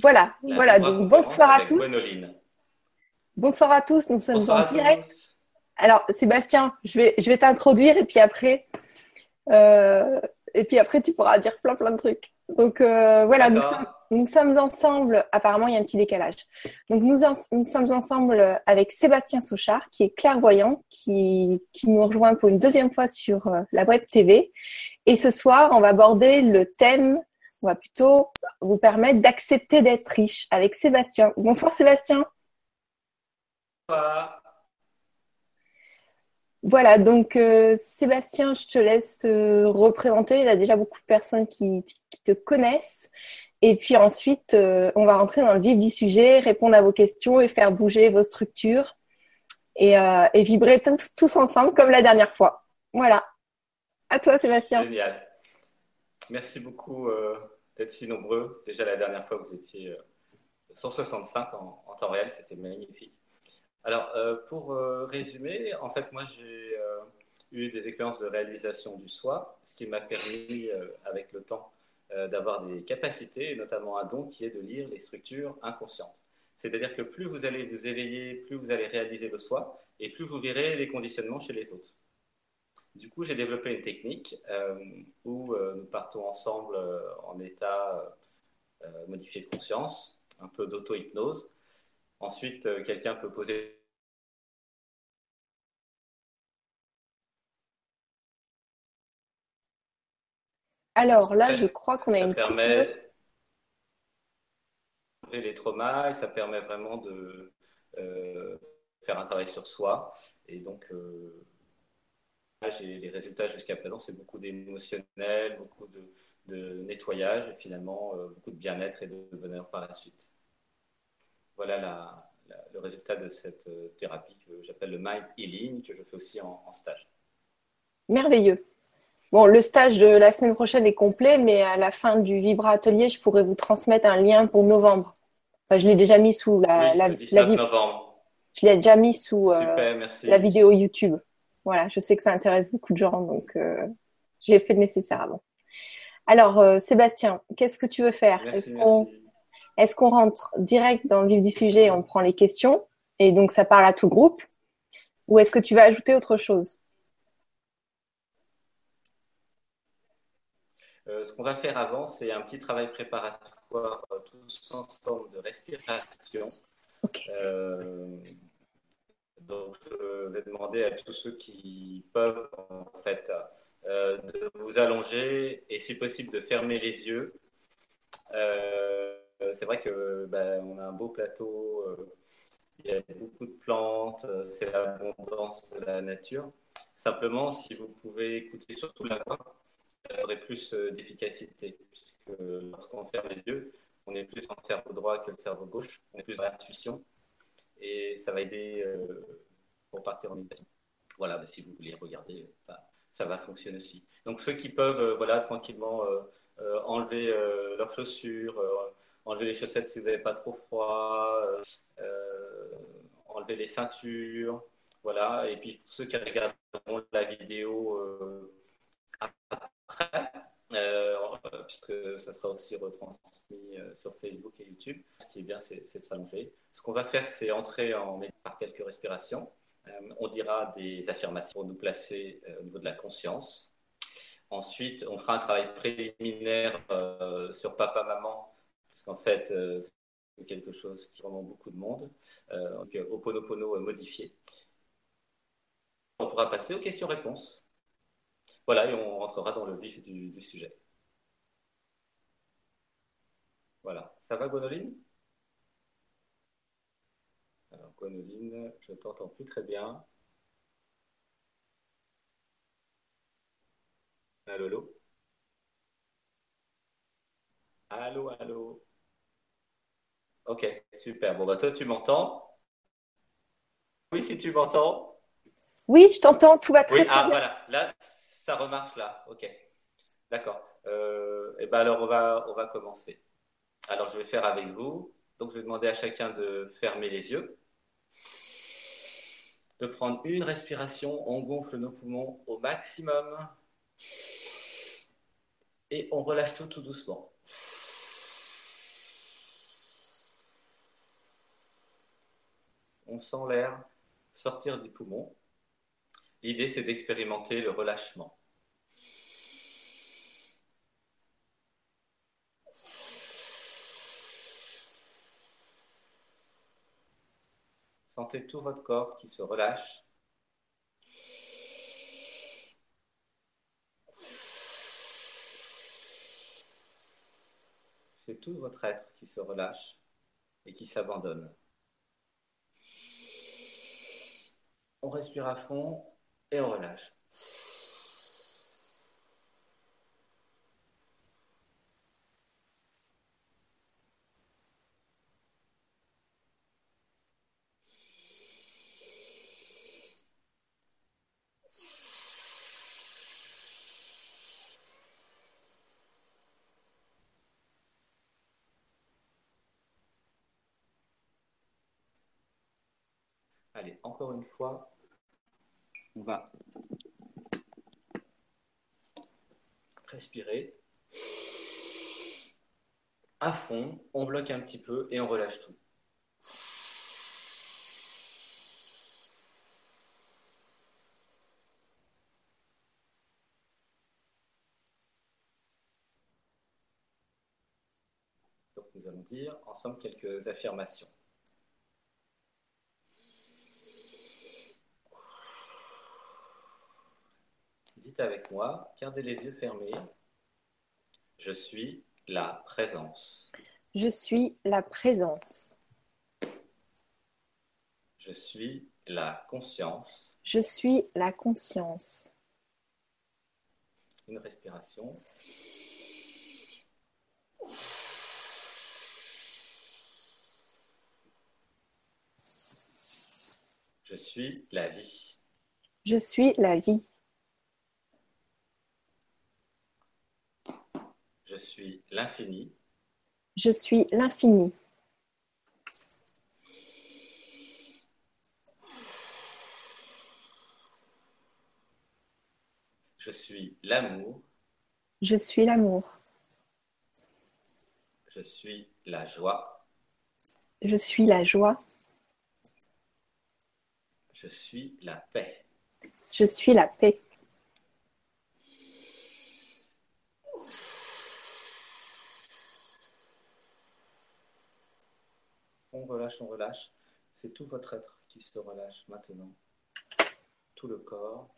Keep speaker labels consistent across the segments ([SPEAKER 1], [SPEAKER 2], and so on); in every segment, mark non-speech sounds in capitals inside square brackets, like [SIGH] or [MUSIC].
[SPEAKER 1] Voilà, voilà. Donc bonsoir à tous. Bonsoir à tous. Nous sommes en direct. Alors Sébastien, je vais, je vais t'introduire et puis après, euh, et puis après tu pourras dire plein plein de trucs. Donc euh, voilà, nous sommes, nous sommes, ensemble. Apparemment, il y a un petit décalage. Donc nous, nous sommes ensemble avec Sébastien Souchard, qui est clairvoyant, qui, qui nous rejoint pour une deuxième fois sur euh, la web TV. Et ce soir, on va aborder le thème on va plutôt vous permettre d'accepter d'être riche avec Sébastien. Bonsoir Sébastien. Bonsoir. Voilà, donc euh, Sébastien, je te laisse te représenter. Il y a déjà beaucoup de personnes qui, te connaissent. Et puis ensuite, euh, on va rentrer dans le vif du sujet, répondre à vos questions et faire bouger vos structures et, euh, vibrer tous, tous, ensemble comme la dernière fois. Voilà. À toi, Sébastien.
[SPEAKER 2] Génial. Merci beaucoup d'être si nombreux. Déjà, la dernière fois, vous étiez 165 en, en temps réel. C'était magnifique. Alors, euh, pour euh, résumer, en fait, moi, j'ai euh, eu des expériences de réalisation du soi, ce qui m'a permis, avec le temps, d'avoir des capacités, notamment un don qui est de lire les structures inconscientes. C'est-à-dire que plus vous allez vous éveiller, plus vous allez réaliser le soi, et plus vous verrez les conditionnements chez les autres. Du coup, j'ai développé une technique où nous partons ensemble en état modifié de conscience, un peu d'auto-hypnose. Ensuite, quelqu'un peut poser
[SPEAKER 1] Alors là, je crois qu'on a une.
[SPEAKER 2] Ça permet les traumas et ça permet vraiment de euh, faire un travail sur soi. Et donc, euh, les résultats jusqu'à présent, c'est beaucoup d'émotionnel, beaucoup de, nettoyage et finalement euh, beaucoup de bien-être et de bonheur par la suite. Voilà le résultat de cette euh, thérapie que j'appelle le Mind Healing, que je fais aussi en stage.
[SPEAKER 1] Merveilleux. Bon, le stage de la semaine prochaine est complet, mais à la fin du Vibra Atelier, je pourrais vous transmettre un lien pour novembre. Enfin, je l'ai déjà mis sous la, la,
[SPEAKER 2] novembre.
[SPEAKER 1] Je l'ai déjà mis sous euh, la vidéo YouTube. Voilà, je sais que ça intéresse beaucoup de gens, donc euh, j'ai fait le nécessaire avant. Alors, euh, Sébastien, qu'est-ce que tu veux faire? Est-ce qu'on rentre direct dans le vif du sujet et on prend les questions et donc ça parle à tout le groupe? Ou est-ce que tu vas ajouter autre chose?
[SPEAKER 2] Euh, ce qu'on va faire avant, c'est un petit travail préparatoire euh, tous ensemble de respiration. Euh, donc, je vais demander à tous ceux qui peuvent, en fait, de vous allonger et, si possible, de fermer les yeux. c'est vrai que ben, on a un beau plateau, il y a beaucoup de plantes, c'est l'abondance de la nature. Simplement, si vous pouvez écouter surtout la voix, aurait plus euh, d'efficacité, puisque lorsqu'on ferme les yeux, on est plus en cerveau droit que le cerveau gauche, on est plus dans l'intuition, et ça va aider euh, pour partir en méditation. Voilà, si vous voulez regarder, ça, va fonctionner aussi. Donc ceux qui peuvent, euh, voilà, tranquillement enlever leurs chaussures, enlever les chaussettes si vous n'avez pas trop froid, enlever les ceintures, voilà. Et puis ceux qui regarderont la vidéo après, euh, puisque ça sera aussi retransmis euh, sur Facebook et YouTube. Ce qui est bien, c'est de s'allonger. Ce qu'on va faire, c'est entrer en par quelques respirations. Euh, on dira des affirmations pour nous placer au niveau de la conscience. Ensuite, on fera un travail préliminaire sur papa-maman, parce qu'en fait, c'est quelque chose qui vraiment beaucoup de monde. donc, au Ponopono modifié. On pourra passer aux questions-réponses. Voilà, et on rentrera dans le vif du, sujet. Voilà. Ça va, Gonoline Alors, Gonoline, je ne t'entends plus très bien. Allô, allô? Allô, allô? Ok, super. Bon, bah toi, tu m'entends? Oui, si tu m'entends
[SPEAKER 1] Oui, je t'entends, tout va très,
[SPEAKER 2] oui,
[SPEAKER 1] ah,
[SPEAKER 2] voilà. Là, ça remarche là. Ok. D'accord. Et ben alors on va on va commencer. Alors je vais faire avec vous. Donc je vais demander à chacun de fermer les yeux, de prendre une respiration. On gonfle nos poumons au maximum et on relâche tout tout doucement. On sent l'air sortir des poumons. L'idée, c'est d'expérimenter le relâchement. Sentez tout votre corps qui se relâche. C'est tout votre être qui se relâche et qui s'abandonne. On respire à fond et on relâche. Allez, encore une fois, on va respirer à fond, on bloque un petit peu et on relâche tout. Donc nous allons dire ensemble quelques affirmations. Dites avec moi, gardez les yeux fermés. Je suis la présence.
[SPEAKER 1] Je suis la présence.
[SPEAKER 2] Je suis la conscience.
[SPEAKER 1] Je suis la conscience.
[SPEAKER 2] Une respiration. Je suis la vie.
[SPEAKER 1] Je suis la vie.
[SPEAKER 2] Je suis l'infini.
[SPEAKER 1] Je suis l'infini.
[SPEAKER 2] Je suis l'amour.
[SPEAKER 1] Je suis l'amour.
[SPEAKER 2] Je suis la joie.
[SPEAKER 1] Je suis la joie.
[SPEAKER 2] Je suis la paix.
[SPEAKER 1] Je suis la paix.
[SPEAKER 2] On relâche, on relâche. C'est tout votre être qui se relâche maintenant. Tout le corps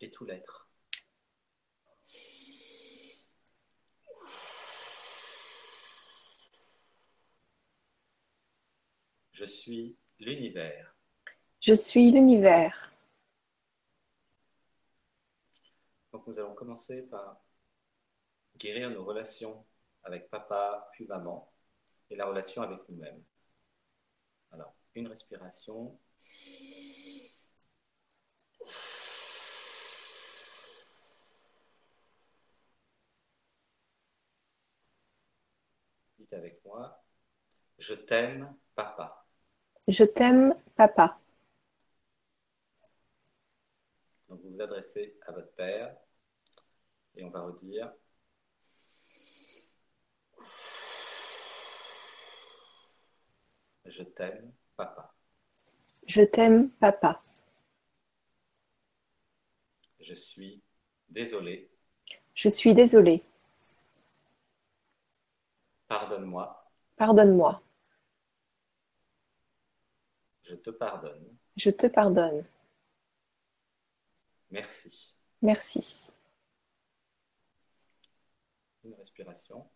[SPEAKER 2] et tout l'être. Je suis l'univers.
[SPEAKER 1] Je suis l'univers.
[SPEAKER 2] Donc nous allons commencer par guérir nos relations avec papa puis maman et la relation avec nous-mêmes. Une respiration. Dites avec moi, je t'aime, papa.
[SPEAKER 1] Je t'aime, papa.
[SPEAKER 2] Donc vous vous adressez à votre père et on va redire, Je t'aime, papa.
[SPEAKER 1] Je t'aime, papa.
[SPEAKER 2] Je suis désolé.
[SPEAKER 1] Je suis désolé.
[SPEAKER 2] Pardonne-moi.
[SPEAKER 1] Pardonne-moi.
[SPEAKER 2] Je te pardonne.
[SPEAKER 1] Je te pardonne.
[SPEAKER 2] Merci.
[SPEAKER 1] Merci.
[SPEAKER 2] Une respiration.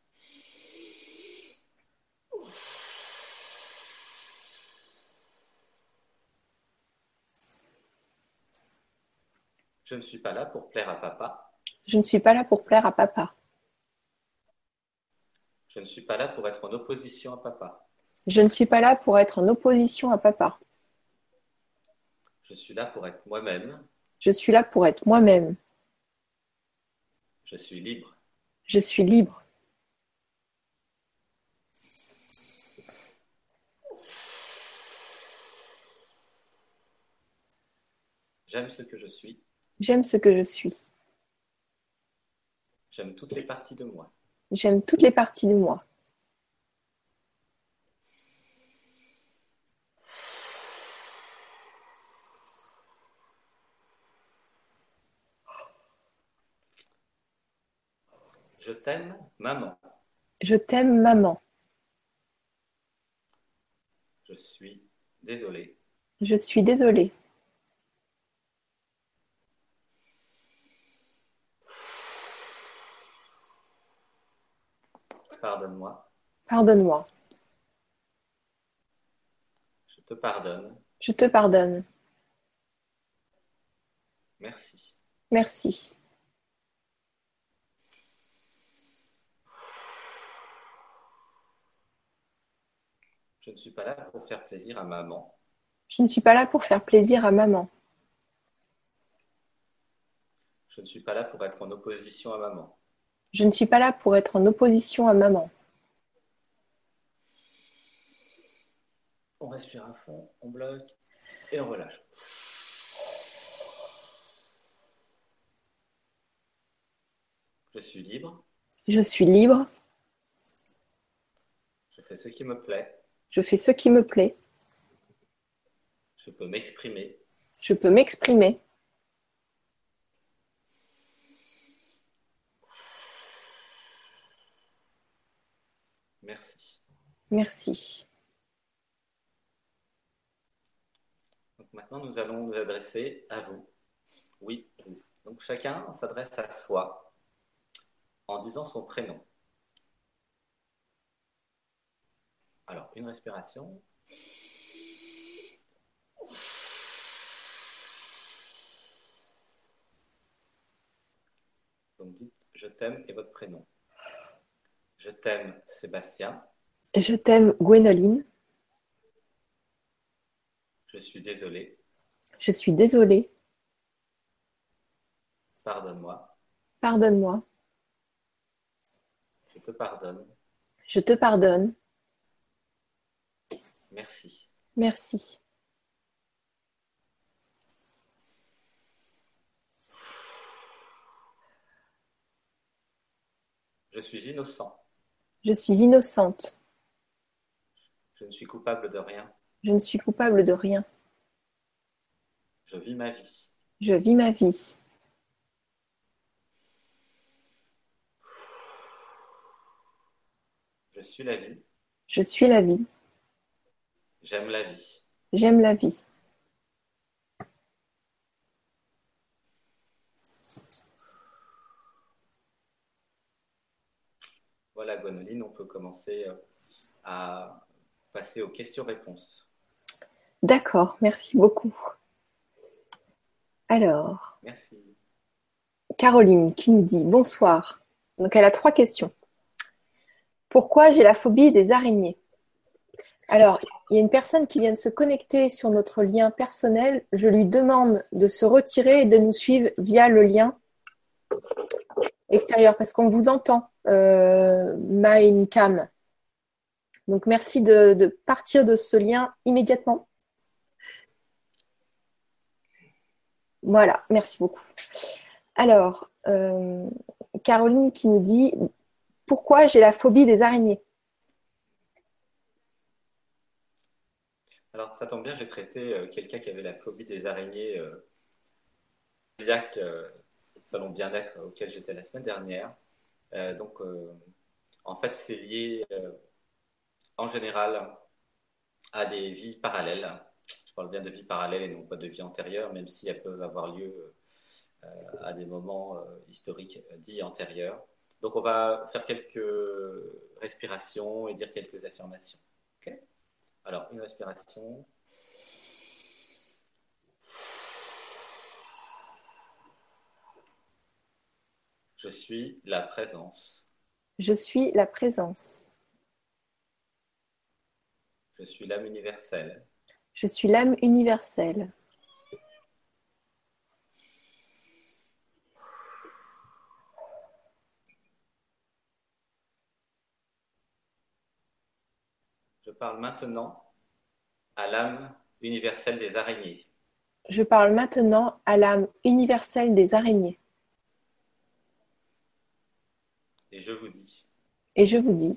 [SPEAKER 2] Je ne suis pas là pour plaire à papa.
[SPEAKER 1] Je ne suis pas là pour plaire à papa.
[SPEAKER 2] Je ne suis pas là pour être en opposition à papa.
[SPEAKER 1] Je ne suis pas là pour être en opposition à papa.
[SPEAKER 2] Je suis là pour être moi-même.
[SPEAKER 1] Je suis là pour être moi-même.
[SPEAKER 2] Je suis libre.
[SPEAKER 1] Je suis libre.
[SPEAKER 2] J'aime ce que je suis.
[SPEAKER 1] J'aime ce que je suis.
[SPEAKER 2] J'aime toutes les parties de moi.
[SPEAKER 1] J'aime toutes les parties de moi.
[SPEAKER 2] Je t'aime, maman.
[SPEAKER 1] Je t'aime, maman.
[SPEAKER 2] Je suis désolée.
[SPEAKER 1] Je suis désolée.
[SPEAKER 2] Pardonne-moi.
[SPEAKER 1] Pardonne-moi.
[SPEAKER 2] Je te pardonne.
[SPEAKER 1] Je te pardonne.
[SPEAKER 2] Merci.
[SPEAKER 1] Merci.
[SPEAKER 2] Je ne suis pas là pour faire plaisir à maman.
[SPEAKER 1] Je ne suis pas là pour faire plaisir à maman.
[SPEAKER 2] Je ne suis pas là pour être en opposition à maman.
[SPEAKER 1] Je ne suis pas là pour être en opposition à maman.
[SPEAKER 2] On respire à fond, on bloque et on relâche. Je suis libre.
[SPEAKER 1] Je suis libre.
[SPEAKER 2] Je fais ce qui me plaît.
[SPEAKER 1] Je fais ce qui me plaît.
[SPEAKER 2] Je peux m'exprimer.
[SPEAKER 1] Je peux m'exprimer.
[SPEAKER 2] Merci. Donc maintenant, nous allons nous adresser à vous. Oui, vous. Donc chacun s'adresse à soi en disant son prénom. Alors, une respiration. Donc dites je t'aime et votre prénom. Je t'aime Sébastien.
[SPEAKER 1] Je t'aime Gwénoline.
[SPEAKER 2] Je suis désolé.
[SPEAKER 1] Je suis désolée.
[SPEAKER 2] Pardonne-moi.
[SPEAKER 1] Pardonne-moi.
[SPEAKER 2] Je te pardonne.
[SPEAKER 1] Je te pardonne.
[SPEAKER 2] Merci.
[SPEAKER 1] Merci.
[SPEAKER 2] Je suis innocent.
[SPEAKER 1] Je suis innocente.
[SPEAKER 2] Je ne suis coupable de rien.
[SPEAKER 1] Je ne suis coupable de rien.
[SPEAKER 2] Je vis ma vie.
[SPEAKER 1] Je vis ma vie.
[SPEAKER 2] Je suis la vie.
[SPEAKER 1] Je suis la vie.
[SPEAKER 2] J'aime la vie.
[SPEAKER 1] J'aime la vie.
[SPEAKER 2] Voilà, Gwenoline, on peut commencer euh, à passer aux questions-réponses.
[SPEAKER 1] D'accord, merci beaucoup. Alors,
[SPEAKER 2] Merci.
[SPEAKER 1] Caroline qui nous dit bonsoir. Donc elle a trois questions. Pourquoi j'ai la phobie des araignées? Alors, il y a une personne qui vient de se connecter sur notre lien personnel. Je lui demande de se retirer et de nous suivre via le lien extérieur parce qu'on vous entend, euh, Mindcam. Donc merci de, partir de ce lien immédiatement. Voilà, merci beaucoup. Alors, euh, Caroline qui nous dit pourquoi j'ai la phobie des araignées?
[SPEAKER 2] Alors, ça tombe bien, j'ai traité euh, quelqu'un qui avait la phobie des araignées euh, cardiaques, euh, salon bien-être auquel j'étais la semaine dernière. Euh, donc, euh, en fait, c'est lié euh, en général à des vies parallèles. Je parle bien de vies parallèles et non pas de vies antérieures, même si elles peuvent avoir lieu euh, à des moments euh, historiques dits antérieurs. Donc, on va faire quelques respirations et dire quelques affirmations. Alors, une respiration. Je suis la présence.
[SPEAKER 1] Je suis la présence.
[SPEAKER 2] Je suis l'âme universelle.
[SPEAKER 1] Je suis l'âme universelle.
[SPEAKER 2] Je parle maintenant à l'âme universelle des araignées.
[SPEAKER 1] Je parle maintenant à l'âme universelle des araignées.
[SPEAKER 2] Et je vous dis,
[SPEAKER 1] Et je vous dis,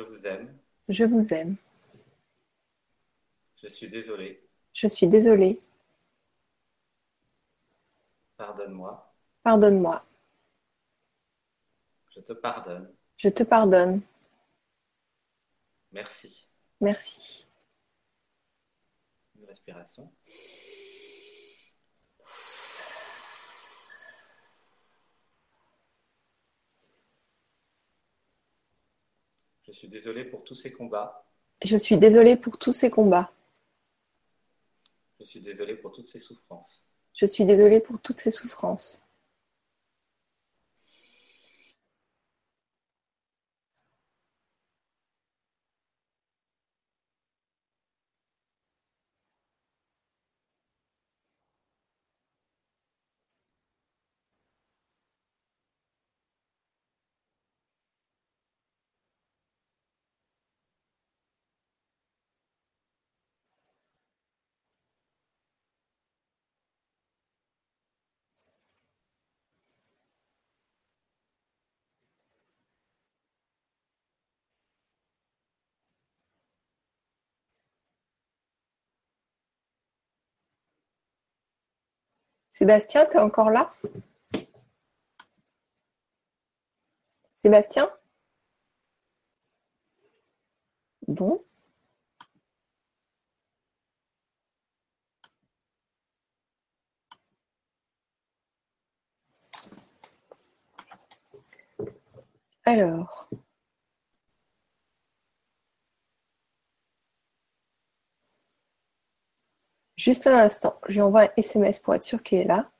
[SPEAKER 2] je vous aime.
[SPEAKER 1] je vous aime.
[SPEAKER 2] Je suis désolé.
[SPEAKER 1] Je suis désolée.
[SPEAKER 2] Pardonne-moi.
[SPEAKER 1] Pardonne-moi.
[SPEAKER 2] Je te pardonne.
[SPEAKER 1] Je te pardonne.
[SPEAKER 2] Merci.
[SPEAKER 1] Merci.
[SPEAKER 2] Une respiration. Je suis désolé pour tous ces combats.
[SPEAKER 1] Je suis désolé pour tous ces combats.
[SPEAKER 2] Je suis désolé pour toutes ces souffrances.
[SPEAKER 1] Je suis désolé pour toutes ces souffrances. Sébastien, tu es encore là? Sébastien? Bon. Alors. Juste un instant, je lui envoie un SMS pour être sûr qu'il est là.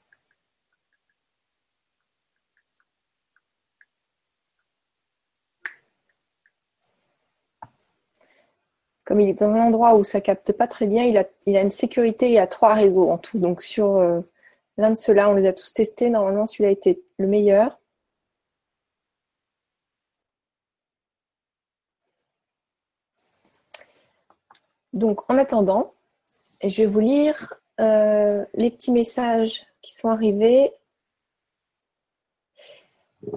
[SPEAKER 1] Comme il est dans un endroit où ça capte pas très bien, il a, une sécurité, il a trois réseaux en tout. Donc sur euh, l'un de ceux-là, on les a tous testés. Normalement, celui-là été le meilleur. Donc en attendant, et je vais vous lire euh, les petits messages qui sont arrivés.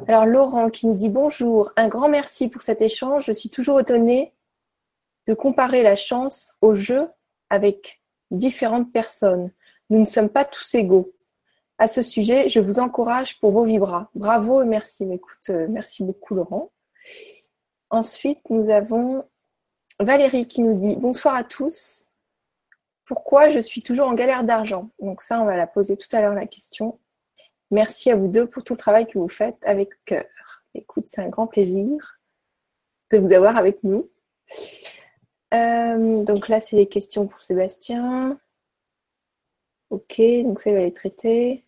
[SPEAKER 1] Alors Laurent qui nous dit bonjour, un grand merci pour cet échange. Je suis toujours étonnée de comparer la chance au jeu avec différentes personnes. Nous ne sommes pas tous égaux. À ce sujet, je vous encourage pour vos vibras. Bravo et merci. Écoute, euh, merci beaucoup Laurent. Ensuite, nous avons Valérie qui nous dit bonsoir à tous pourquoi je suis toujours en galère d'argent Donc ça, on va la poser tout à l'heure la question. Merci à vous deux pour tout le travail que vous faites avec cœur. Écoute, c'est un grand plaisir de vous avoir avec nous. Euh, donc là, c'est les questions pour Sébastien. Ok, donc ça, il va les traiter.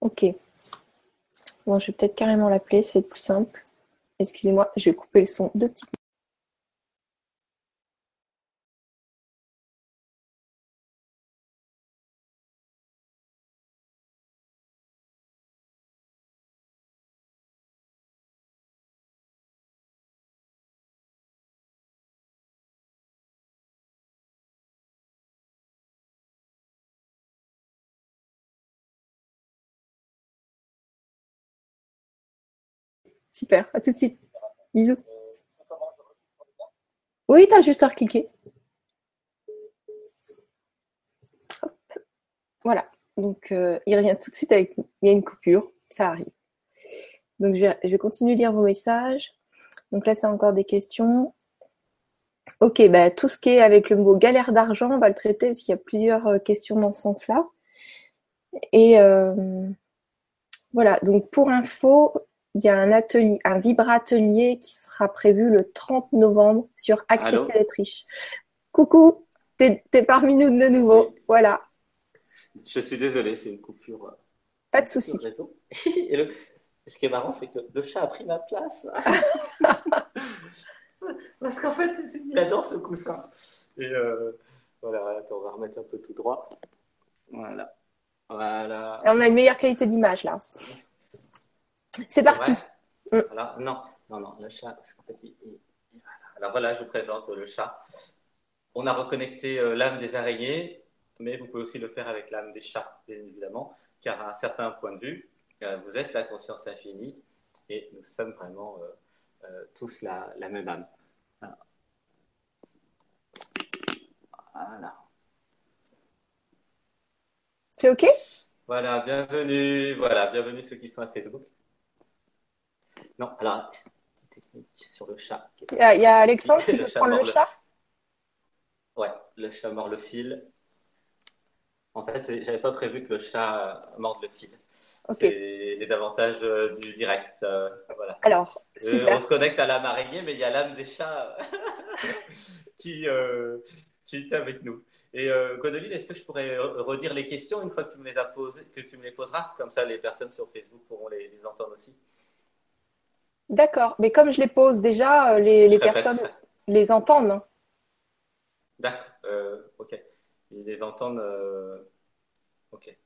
[SPEAKER 1] Ok. Bon, je vais peut-être carrément l'appeler, ça va être plus simple. Excusez-moi, je vais couper le son de petites Super, à tout de suite. Bisous. Oui, tu as juste à recliquer. Voilà. Donc, euh, il revient tout de suite avec. Il y a une coupure, ça arrive. Donc, je vais, continuer à lire vos messages. Donc là, c'est encore des questions. Ok, bah, tout ce qui est avec le mot galère d'argent, on va le traiter parce qu'il y a plusieurs euh, questions dans ce sens-là. Et euh, voilà, donc pour info, il y a un atelier, un vibratelier qui sera prévu le 30 novembre sur Accepter d'être riche. Coucou, t'es es parmi nous de nouveau. Voilà.
[SPEAKER 2] Je suis désolé, c'est une coupure. Euh,
[SPEAKER 1] Pas de souci. [LAUGHS]
[SPEAKER 2] Ce qui est marrant, c'est que le chat a pris ma place. [LAUGHS] Parce qu'en fait, il adore ce coussin. Et euh, voilà, attends, on va remettre un peu tout droit. Voilà. Voilà.
[SPEAKER 1] on a une meilleure qualité d'image là. C'est parti.
[SPEAKER 2] Mm. non, non, non, le chat, parce qu'en fait, Alors voilà, je vous présente le chat. On a reconnecté euh, l'âme des araignées, mais vous pouvez aussi le faire avec l'âme des chats, bien évidemment, car à un certain point de vue, euh, vous êtes la conscience infinie et nous sommes vraiment euh, tous la, même âme. Voilà.
[SPEAKER 1] C'est OK?
[SPEAKER 2] Voilà, bienvenue. Voilà, bienvenue ceux qui sont à Facebook. Non, alors, technique sur le chat.
[SPEAKER 1] Il y a, Alexandre qui veut prendre le chat?
[SPEAKER 2] Ouais, le chat mord le fil. En fait, j'avais pas prévu que le chat morde le fil. C'est les avantages euh, du direct. Euh, voilà.
[SPEAKER 1] Alors,
[SPEAKER 2] euh, on se connecte à l'âme araignée, mais il y a l'âme des chats [LAUGHS] qui, qui est avec nous. Et euh, est-ce que je pourrais redire les questions une fois que tu me les as posées, que tu me les poseras? Comme ça, les personnes sur Facebook pourront les, entendre aussi.
[SPEAKER 1] D'accord, mais comme je les pose déjà, les, personnes les entendent. Hein.
[SPEAKER 2] D'accord, ok. Ils les entendent. ok.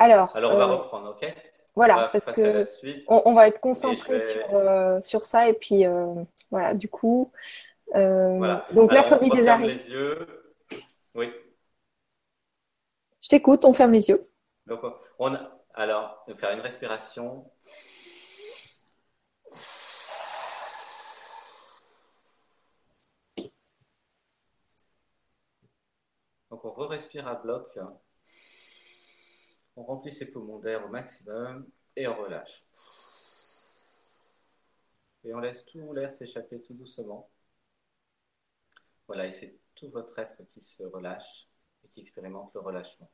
[SPEAKER 1] Alors,
[SPEAKER 2] Alors on va euh, reprendre, ok?
[SPEAKER 1] Voilà, parce que on, va être concentré euh, sur, ça et puis euh, voilà, du coup. Donc la phobie des
[SPEAKER 2] les yeux. Oui.
[SPEAKER 1] Je t'écoute, on ferme les yeux.
[SPEAKER 2] Donc on alors on va faire une respiration. Donc on re-respire à bloc. On remplit ses poumons d'air au maximum et on relâche. Et on laisse tout l'air s'échapper tout doucement. Voilà, et c'est tout votre être qui se relâche et qui expérimente le relâchement.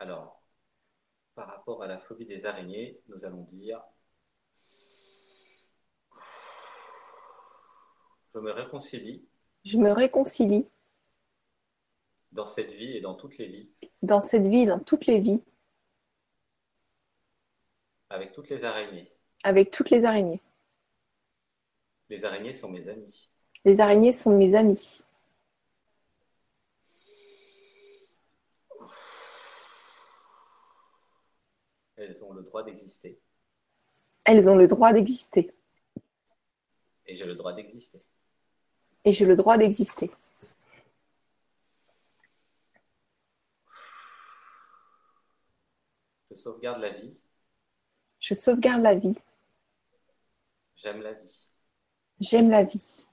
[SPEAKER 2] Alors, par rapport à la phobie des araignées, nous allons dire Je me réconcilie.
[SPEAKER 1] Je me réconcilie.
[SPEAKER 2] Dans cette vie et dans toutes les vies.
[SPEAKER 1] Dans cette vie et dans toutes les vies.
[SPEAKER 2] Avec toutes les araignées.
[SPEAKER 1] Avec toutes les araignées.
[SPEAKER 2] Les araignées sont mes amis.
[SPEAKER 1] Les araignées sont mes amis.
[SPEAKER 2] Elles ont le droit d'exister.
[SPEAKER 1] Elles ont le droit d'exister.
[SPEAKER 2] Et j'ai le droit d'exister
[SPEAKER 1] et j'ai le droit d'exister.
[SPEAKER 2] Je sauvegarde la vie.
[SPEAKER 1] Je sauvegarde la vie.
[SPEAKER 2] J'aime la vie.
[SPEAKER 1] J'aime la vie.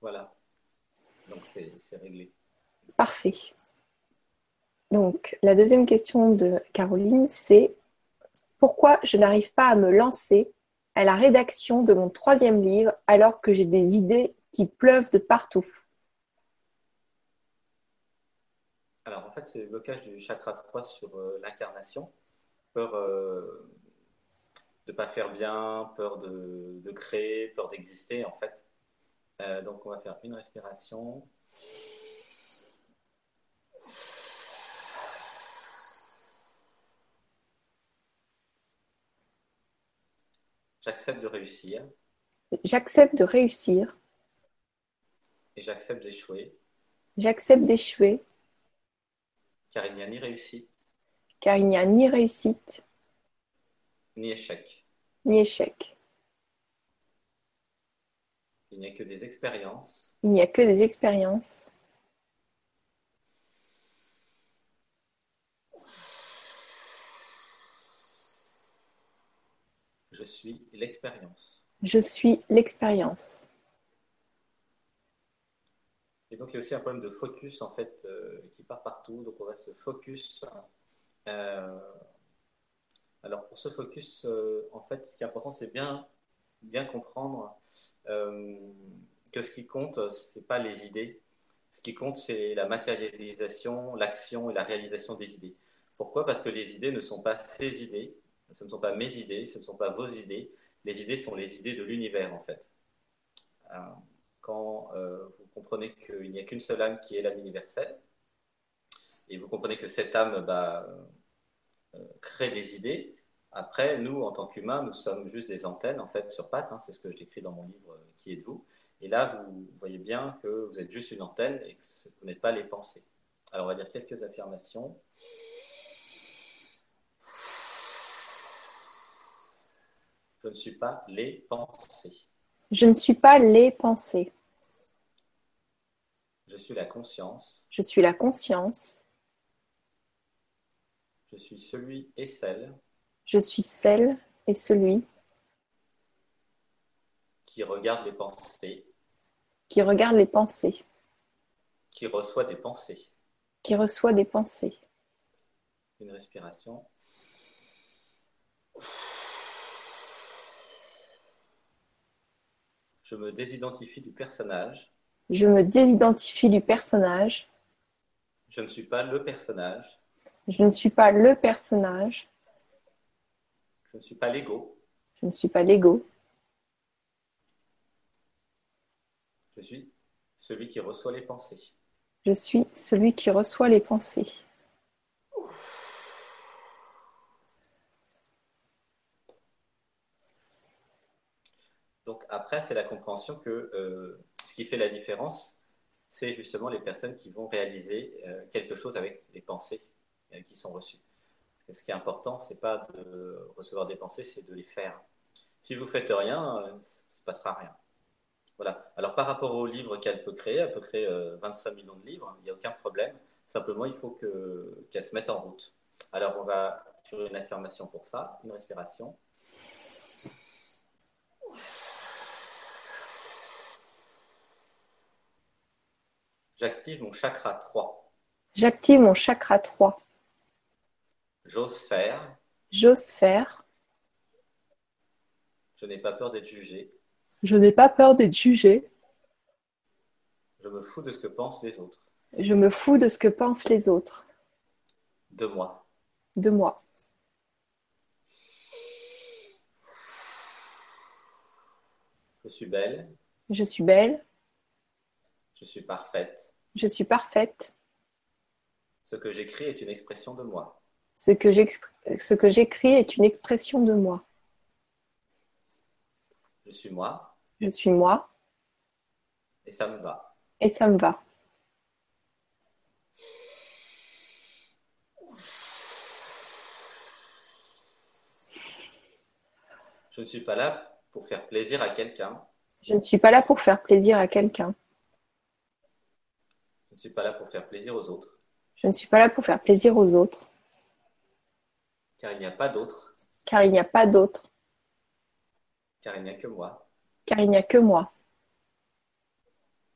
[SPEAKER 2] Voilà. Donc c'est réglé.
[SPEAKER 1] Parfait. Donc la deuxième question de Caroline, c'est pourquoi je n'arrive pas à me lancer à la rédaction de mon troisième livre alors que j'ai des idées qui pleuvent de partout?
[SPEAKER 2] Alors en fait, c'est le blocage du chakra 3 sur euh, l'incarnation. Peur euh, de ne pas faire bien, peur de, créer, peur d'exister en fait. Euh, donc on va faire une respiration. J'accepte de réussir.
[SPEAKER 1] J'accepte de réussir.
[SPEAKER 2] Et j'accepte d'échouer.
[SPEAKER 1] J'accepte d'échouer.
[SPEAKER 2] Car il n'y a ni réussite.
[SPEAKER 1] Car il n'y a ni réussite.
[SPEAKER 2] Ni échec.
[SPEAKER 1] Ni échec.
[SPEAKER 2] Il n'y a que des expériences.
[SPEAKER 1] Il n'y a que des expériences.
[SPEAKER 2] Je suis l'expérience.
[SPEAKER 1] Je suis l'expérience.
[SPEAKER 2] Et donc il y a aussi un problème de focus en fait euh, qui part partout. Donc on va se focus. Euh, alors pour ce focus, euh, en fait, ce qui est important, c'est bien, bien comprendre que ce qui compte, ce n'est pas les idées. Ce qui compte, c'est la matérialisation, l'action et la réalisation des idées. Pourquoi? Parce que les idées ne sont pas ces idées, ce ne sont pas mes idées, ce ne sont pas vos idées. Les idées sont les idées de l'univers, en fait. Euh, quand euh, vous comprenez qu'il n'y a qu'une seule âme qui est l'âme universelle, et vous comprenez que cette âme bah, euh, crée des idées, après, nous, en tant qu'humains, nous sommes juste des antennes, en fait, sur pattes. Hein, c'est ce que j'écris dans mon livre Qui êtes-vous? Et là, vous voyez bien que vous êtes juste une antenne et que vous n'êtes pas les pensées. Alors, on va dire quelques affirmations. Je ne suis pas les pensées.
[SPEAKER 1] Je ne suis pas les pensées.
[SPEAKER 2] Je suis la conscience.
[SPEAKER 1] Je suis la conscience.
[SPEAKER 2] Je suis celui et celle.
[SPEAKER 1] Je suis celle et celui
[SPEAKER 2] qui regarde les pensées.
[SPEAKER 1] Qui regarde les pensées.
[SPEAKER 2] Qui reçoit des pensées.
[SPEAKER 1] Qui reçoit des pensées.
[SPEAKER 2] Une respiration. Je me désidentifie du personnage.
[SPEAKER 1] Je me désidentifie du personnage.
[SPEAKER 2] Je ne suis pas le personnage.
[SPEAKER 1] Je ne suis pas le personnage.
[SPEAKER 2] Je ne suis pas l'ego.
[SPEAKER 1] Je ne suis pas l'ego.
[SPEAKER 2] Je suis celui qui reçoit les pensées.
[SPEAKER 1] Je suis celui qui reçoit les pensées.
[SPEAKER 2] Donc c'est la compréhension que euh, ce qui fait la différence, c'est justement les personnes qui vont réaliser euh, quelque chose avec les pensées euh, qui sont reçues. Ce qui est important, c'est pas de recevoir des pensées, c'est de les faire. Si vous faites rien, il ne se passera rien. Voilà. Alors par rapport aux livres qu'elle peut créer, elle peut créer 25 millions de livres, il n'y a aucun problème. Simplement, il faut qu'elle se mette en route. Alors on va sur une affirmation pour ça, une respiration. J'active mon chakra 3.
[SPEAKER 1] J'active mon chakra 3.
[SPEAKER 2] J'ose faire.
[SPEAKER 1] J'ose faire.
[SPEAKER 2] Je n'ai pas peur d'être jugé.
[SPEAKER 1] Je n'ai pas peur d'être jugé.
[SPEAKER 2] Je me fous de ce que pensent les autres.
[SPEAKER 1] Je me fous de ce que pensent les autres.
[SPEAKER 2] De moi.
[SPEAKER 1] De moi.
[SPEAKER 2] Je suis belle.
[SPEAKER 1] Je suis belle.
[SPEAKER 2] Je suis parfaite.
[SPEAKER 1] Je suis parfaite.
[SPEAKER 2] Ce que j'écris est une expression de moi.
[SPEAKER 1] Ce que j'écris est une expression de moi.
[SPEAKER 2] Je suis moi.
[SPEAKER 1] Je suis moi.
[SPEAKER 2] Et ça me va.
[SPEAKER 1] Et ça me va.
[SPEAKER 2] Je ne suis pas là pour faire plaisir à quelqu'un.
[SPEAKER 1] Je ne suis pas là pour faire plaisir à quelqu'un.
[SPEAKER 2] Je ne suis pas là pour faire plaisir aux autres.
[SPEAKER 1] Je ne suis pas là pour faire plaisir aux autres.
[SPEAKER 2] Car il n'y a pas d'autre.
[SPEAKER 1] Car il n'y a pas d'autre.
[SPEAKER 2] Car il n'y a que moi.
[SPEAKER 1] Car il n'y a que moi.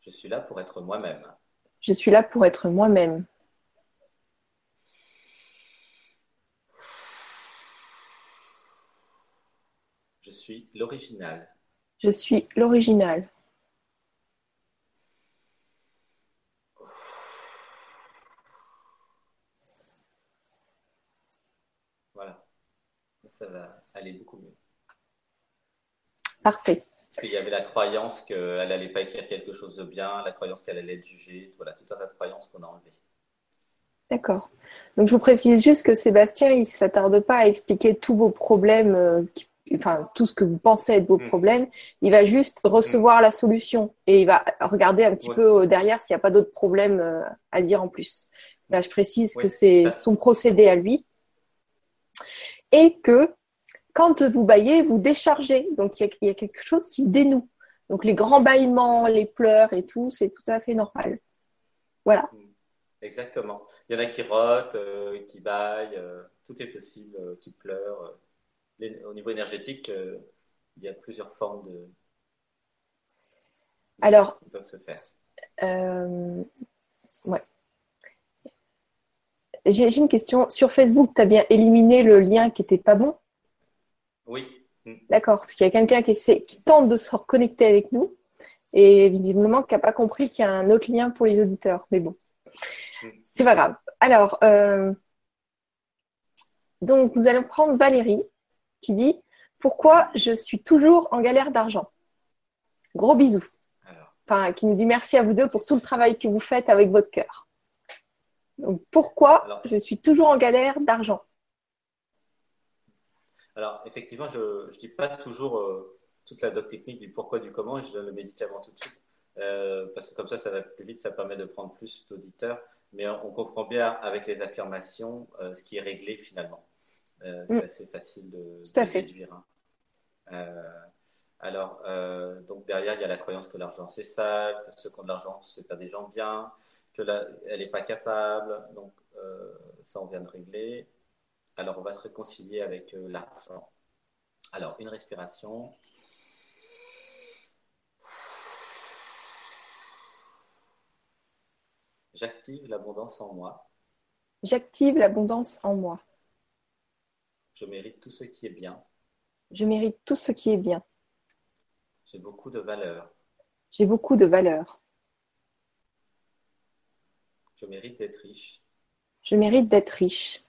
[SPEAKER 2] Je suis là pour être moi-même.
[SPEAKER 1] Je suis là pour être moi-même.
[SPEAKER 2] Je suis l'original.
[SPEAKER 1] Je suis l'original.
[SPEAKER 2] Ça va aller beaucoup mieux.
[SPEAKER 1] Parfait.
[SPEAKER 2] Il y avait la croyance qu'elle n'allait pas écrire quelque chose de bien, la croyance qu'elle allait être jugée, voilà, tout un tas de croyances qu'on a enlevées.
[SPEAKER 1] D'accord. Donc je vous précise juste que Sébastien, il ne s'attarde pas à expliquer tous vos problèmes, euh, enfin tout ce que vous pensez être vos hmm. problèmes. Il va juste recevoir la solution et il va regarder un petit peu euh, derrière s'il n'y a pas d'autres problèmes euh, à dire en plus. Là, je précise que c'est son procédé à lui et que quand vous baillez, vous déchargez. Donc il y, a quelque chose qui se dénoue. Donc les grands bâillements, les pleurs et tout, c'est tout à fait normal. Voilà.
[SPEAKER 2] Exactement. Il y en a qui rotent, euh, qui baillent, euh, tout est possible, euh, qui pleurent. au niveau énergétique, il y a plusieurs formes de.
[SPEAKER 1] Alors.
[SPEAKER 2] Qui peuvent se faire.
[SPEAKER 1] ouais. J'ai une question. Sur Facebook, tu as bien éliminé le lien qui n'était pas bon
[SPEAKER 2] Oui.
[SPEAKER 1] Mm. D'accord, parce qu'il y a quelqu'un qui, qui tente de se reconnecter avec nous et visiblement qui n'a pas compris qu'il y a un autre lien pour les auditeurs. Mais bon, mm. c'est pas grave. Alors, euh, donc nous allons prendre Valérie qui dit Pourquoi je suis toujours en galère d'argent? Gros bisous. Enfin, qui nous dit merci à vous deux pour tout le travail que vous faites avec votre cœur. Donc, pourquoi je suis toujours en galère d'argent?
[SPEAKER 2] Alors, effectivement, je ne dis pas toujours euh, toute la doc technique du pourquoi, du comment, je donne le médicament tout de suite. Euh, parce que comme ça, ça va plus vite, ça permet de prendre plus d'auditeurs. Mais on, comprend bien avec les affirmations euh, ce qui est réglé finalement. c'est mm. assez facile de,
[SPEAKER 1] tout à fait.
[SPEAKER 2] déduire. Hein. Alors, donc derrière, il y a la croyance que l'argent c'est sale, que ceux qui ont de l'argent, c'est pas des gens bien, que elle n'est pas capable. Donc, ça, on vient de régler. Alors, on va se réconcilier avec euh, l'argent. Alors, une respiration. J'active l'abondance en moi.
[SPEAKER 1] J'active l'abondance en moi.
[SPEAKER 2] Je mérite tout ce qui est bien.
[SPEAKER 1] Je mérite tout ce qui est bien.
[SPEAKER 2] J'ai beaucoup de valeur.
[SPEAKER 1] J'ai beaucoup de valeur.
[SPEAKER 2] Je mérite d'être riche.
[SPEAKER 1] Je mérite d'être riche.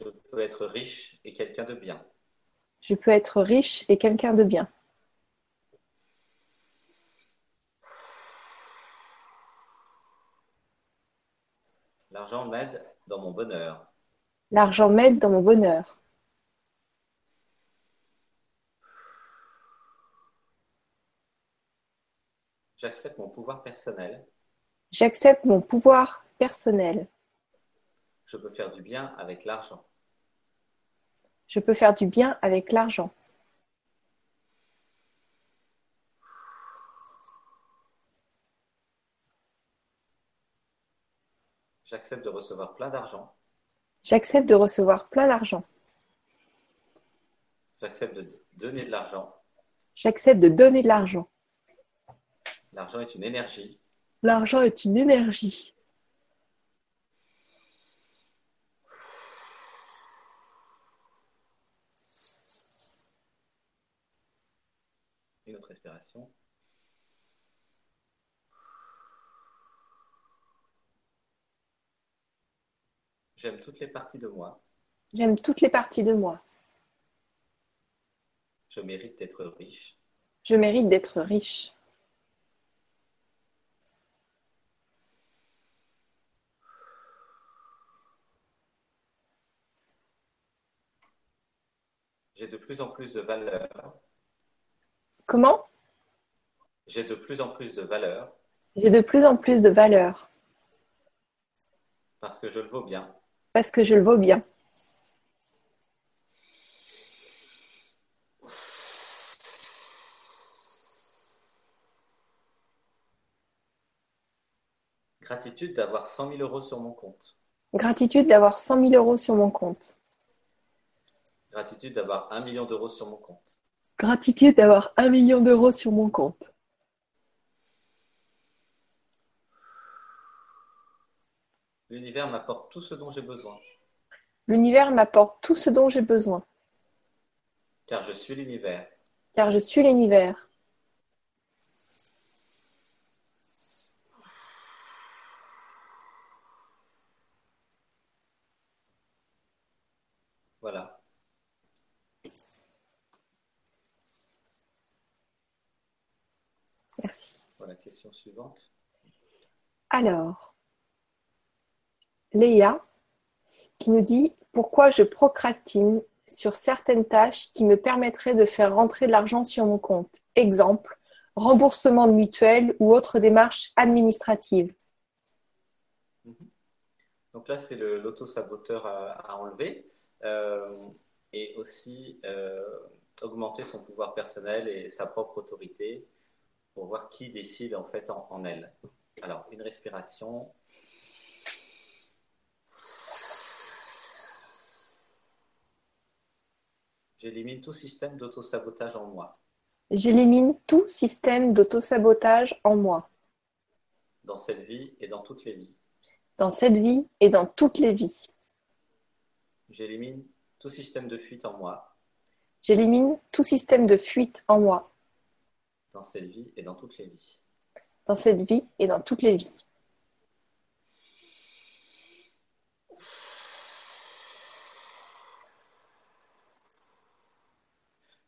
[SPEAKER 2] Je peux être riche et quelqu'un de bien.
[SPEAKER 1] Je peux être riche et quelqu'un de bien.
[SPEAKER 2] L'argent m'aide dans mon bonheur.
[SPEAKER 1] L'argent m'aide dans mon bonheur.
[SPEAKER 2] J'accepte mon pouvoir personnel.
[SPEAKER 1] J'accepte mon pouvoir personnel.
[SPEAKER 2] Je peux faire du bien avec l'argent.
[SPEAKER 1] Je peux faire du bien avec l'argent.
[SPEAKER 2] J'accepte de recevoir plein d'argent.
[SPEAKER 1] J'accepte de recevoir plein d'argent.
[SPEAKER 2] J'accepte de donner de l'argent.
[SPEAKER 1] J'accepte de donner de l'argent.
[SPEAKER 2] L'argent est une énergie.
[SPEAKER 1] L'argent est une énergie.
[SPEAKER 2] Une autre respiration. J'aime toutes les parties de moi.
[SPEAKER 1] J'aime toutes les parties de moi.
[SPEAKER 2] Je mérite d'être riche.
[SPEAKER 1] Je mérite d'être riche.
[SPEAKER 2] J'ai de plus en plus de valeur.
[SPEAKER 1] Comment?
[SPEAKER 2] J'ai de plus en plus de valeur.
[SPEAKER 1] J'ai de plus en plus de valeur.
[SPEAKER 2] Parce que je le vaux bien.
[SPEAKER 1] Parce que je le vaux bien.
[SPEAKER 2] Gratitude d'avoir 100 000 euros sur mon compte.
[SPEAKER 1] Gratitude d'avoir 100 000 euros sur mon compte.
[SPEAKER 2] Gratitude d'avoir un million d'euros sur mon compte.
[SPEAKER 1] Gratitude d'avoir un million d'euros sur mon compte.
[SPEAKER 2] L'univers m'apporte tout ce dont j'ai besoin.
[SPEAKER 1] L'univers m'apporte tout ce dont j'ai besoin.
[SPEAKER 2] Car je suis l'univers.
[SPEAKER 1] Car je suis l'univers.
[SPEAKER 2] Voilà.
[SPEAKER 1] Merci.
[SPEAKER 2] Voilà, question suivante.
[SPEAKER 1] Alors, Léa qui nous dit pourquoi je procrastine sur certaines tâches qui me permettraient de faire rentrer de l'argent sur mon compte? Exemple, remboursement de mutuelle ou autre démarche administrative.
[SPEAKER 2] Mhm. Donc là, c'est l'auto-saboteur à, enlever. Euh, et aussi euh, augmenter son pouvoir personnel et sa propre autorité pour voir qui décide en fait en elle. Alors, une respiration. J'élimine tout système d'autosabotage en moi.
[SPEAKER 1] J'élimine tout système d'autosabotage en moi.
[SPEAKER 2] Dans cette vie et dans toutes les vies.
[SPEAKER 1] Dans cette vie et dans toutes les vies.
[SPEAKER 2] J'élimine tout système de fuite en moi.
[SPEAKER 1] J'élimine tout système de fuite en moi.
[SPEAKER 2] Dans cette vie et dans toutes les vies.
[SPEAKER 1] Dans cette vie et dans toutes les vies.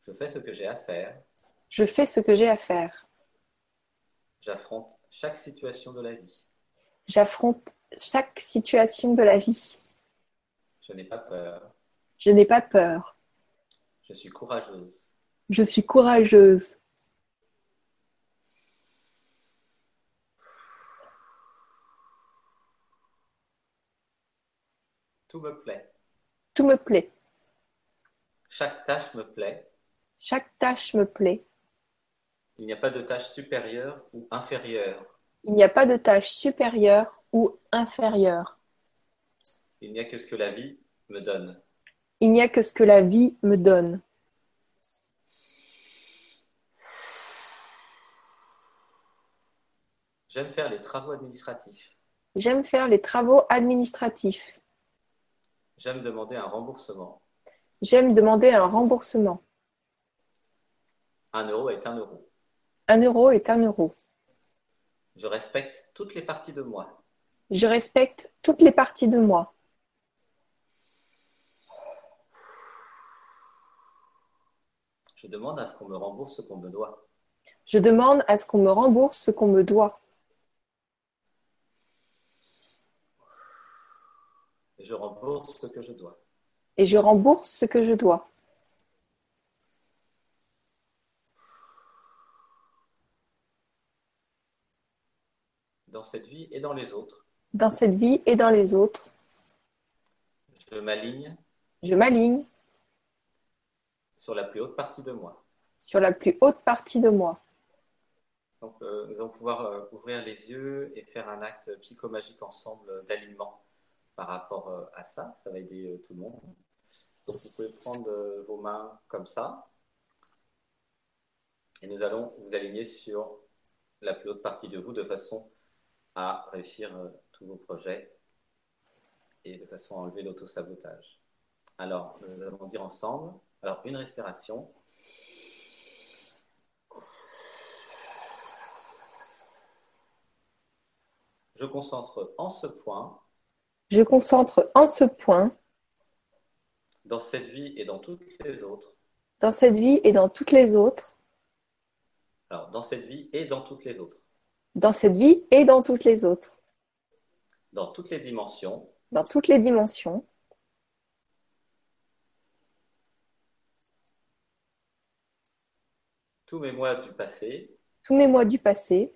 [SPEAKER 2] Je fais ce que j'ai à faire.
[SPEAKER 1] Je fais ce que j'ai à faire.
[SPEAKER 2] J'affronte chaque situation de la vie.
[SPEAKER 1] J'affronte chaque situation de la vie.
[SPEAKER 2] Je n'ai pas peur.
[SPEAKER 1] Je n'ai pas peur.
[SPEAKER 2] Je suis courageuse.
[SPEAKER 1] Je suis courageuse.
[SPEAKER 2] Tout me plaît.
[SPEAKER 1] Tout me plaît.
[SPEAKER 2] Chaque tâche me plaît.
[SPEAKER 1] Chaque tâche me plaît.
[SPEAKER 2] Il n'y a pas de tâche supérieure ou inférieure.
[SPEAKER 1] Il n'y a pas de tâche supérieure ou inférieure.
[SPEAKER 2] Il n'y a que ce que la vie me donne.
[SPEAKER 1] Il n'y a que ce que la vie me donne.
[SPEAKER 2] J'aime faire les travaux administratifs.
[SPEAKER 1] J'aime faire les travaux administratifs.
[SPEAKER 2] J'aime demander un remboursement.
[SPEAKER 1] J'aime demander un remboursement.
[SPEAKER 2] Un euro est un euro.
[SPEAKER 1] Un euro est un euro.
[SPEAKER 2] Je respecte toutes les parties de moi.
[SPEAKER 1] Je respecte toutes les parties de moi.
[SPEAKER 2] Je demande à ce qu'on me rembourse ce qu'on me doit.
[SPEAKER 1] Je demande à ce qu'on me rembourse ce qu'on me doit.
[SPEAKER 2] Et je rembourse ce que je dois.
[SPEAKER 1] Et je rembourse ce que je dois.
[SPEAKER 2] Dans cette vie et dans les autres.
[SPEAKER 1] Dans cette vie et dans les autres.
[SPEAKER 2] Je m'aligne.
[SPEAKER 1] Je m'aligne.
[SPEAKER 2] Sur la plus haute partie de moi.
[SPEAKER 1] Sur la plus haute partie de moi.
[SPEAKER 2] Donc, euh, nous allons pouvoir euh, ouvrir les yeux et faire un acte psychomagique ensemble d'alignement par rapport euh, à ça. Ça va aider euh, tout le monde. Donc vous pouvez prendre euh, vos mains comme ça. Et nous allons vous aligner sur la plus haute partie de vous de façon à réussir tous vos projets et de façon à enlever l'autosabotage. Alors, nous allons dire ensemble. Alors, une respiration. Je concentre en ce point
[SPEAKER 1] je concentre en ce point,
[SPEAKER 2] dans cette vie et dans toutes les autres.
[SPEAKER 1] Dans cette vie et dans toutes les autres.
[SPEAKER 2] Alors, dans cette vie et dans toutes les autres.
[SPEAKER 1] Dans cette vie et dans toutes les autres.
[SPEAKER 2] Dans toutes les dimensions.
[SPEAKER 1] Dans toutes les dimensions.
[SPEAKER 2] Tous mes mois du passé.
[SPEAKER 1] Tous mes mois du passé.